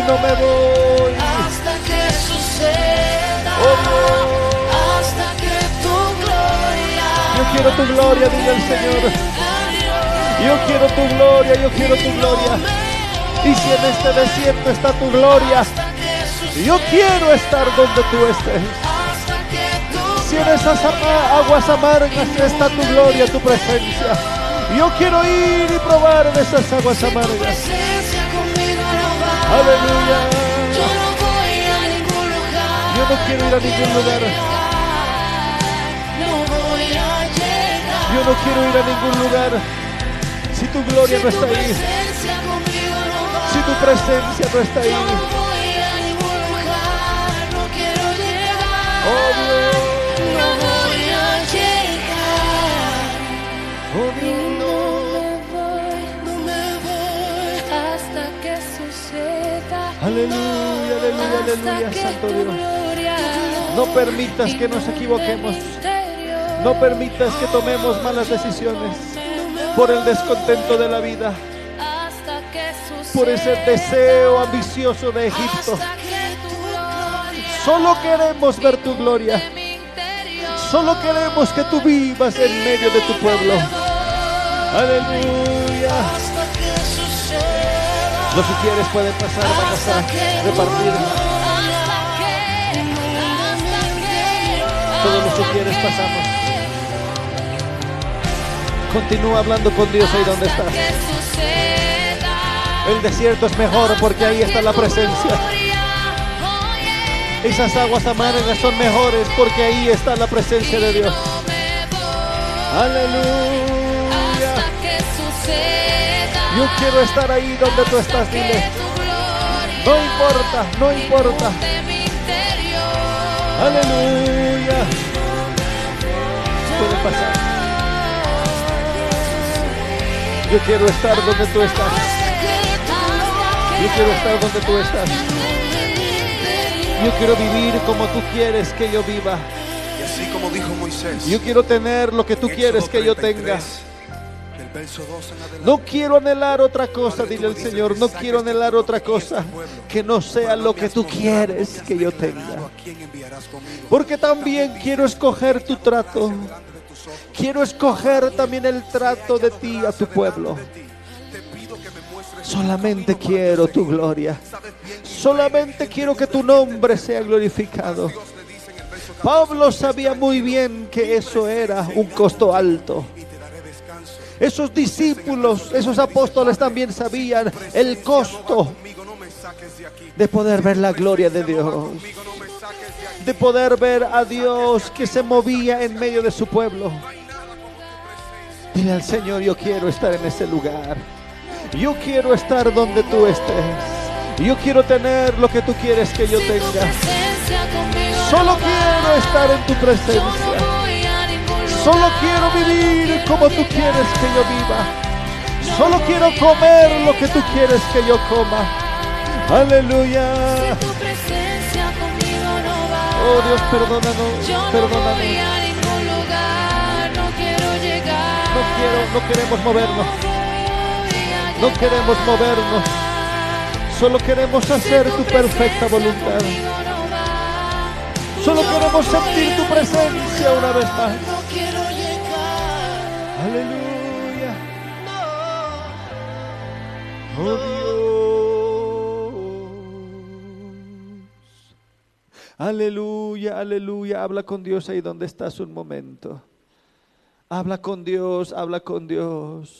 no me voy hasta que suceda. Oh, Hasta que tu gloria Yo quiero tu gloria, dile al Señor. Yo quiero tu gloria, yo quiero tu gloria. Y si en este desierto está tu gloria, yo quiero estar donde tú estés. Si en esas aguas amargas está tu gloria, tu presencia, yo quiero ir y probar de esas aguas amargas. Aleluya. Yo no quiero ir a ningún lugar. Yo no quiero ir a ningún lugar. Si tu gloria no está ahí, si tu presencia no está Yo no ahí. voy a ningún lugar. No quiero llegar. Oh Dios, No voy a llegar. oh no me voy No me voy hasta que suceda, Aleluya, aleluya, aleluya, Santo Dios. No permitas que nos equivoquemos. No permitas que tomemos malas decisiones por el descontento de la vida, por ese deseo ambicioso de Egipto. Solo queremos ver tu gloria. Solo queremos que tú vivas en medio de tu pueblo. Aleluya. Los quieres pueden pasar, vamos a repartir. Todos los quieres pasamos. Continúa hablando con Dios ahí donde estás. El desierto es mejor porque ahí está la presencia. Esas aguas amargas son mejores porque ahí está la presencia de Dios. Aleluya. Yo quiero estar ahí donde tú estás, dile. No importa, no importa. Aleluya. Puede pasar. Yo quiero estar donde tú estás. Yo quiero estar donde tú estás. Yo quiero vivir como tú quieres que yo viva. Y así como dijo Moisés. Yo quiero tener lo que tú quieres que yo 33, tenga. del verso 2 en adelante, No quiero anhelar otra cosa, dile al Señor. No quiero anhelar otra cosa que no sea lo que tú quieres que yo tenga. Porque también quiero escoger tu trato. Quiero escoger también el trato de ti a tu pueblo. Solamente quiero tu gloria. Solamente quiero que tu nombre sea glorificado. Pablo sabía muy bien que eso era un costo alto. Esos discípulos, esos apóstoles también sabían el costo de poder ver la gloria de Dios. De poder ver a Dios que se movía en medio de su pueblo. Dile al Señor, yo quiero estar en ese lugar. Yo quiero estar donde tú estés. Yo quiero tener lo que tú quieres que yo tenga. Solo quiero estar en tu presencia. Solo quiero vivir como tú quieres que yo viva. Solo quiero comer lo que tú quieres que yo coma. Aleluya. Oh Dios, perdónanos, Yo no voy perdónanos. a ningún lugar, no quiero llegar. No quiero, no queremos movernos. No queremos movernos. Solo queremos hacer tu perfecta voluntad. no. Solo queremos sentir tu presencia una vez más. No quiero llegar. Aleluya. Oh Dios. Aleluya, aleluya. Habla con Dios ahí donde estás un momento. Habla con Dios, habla con Dios.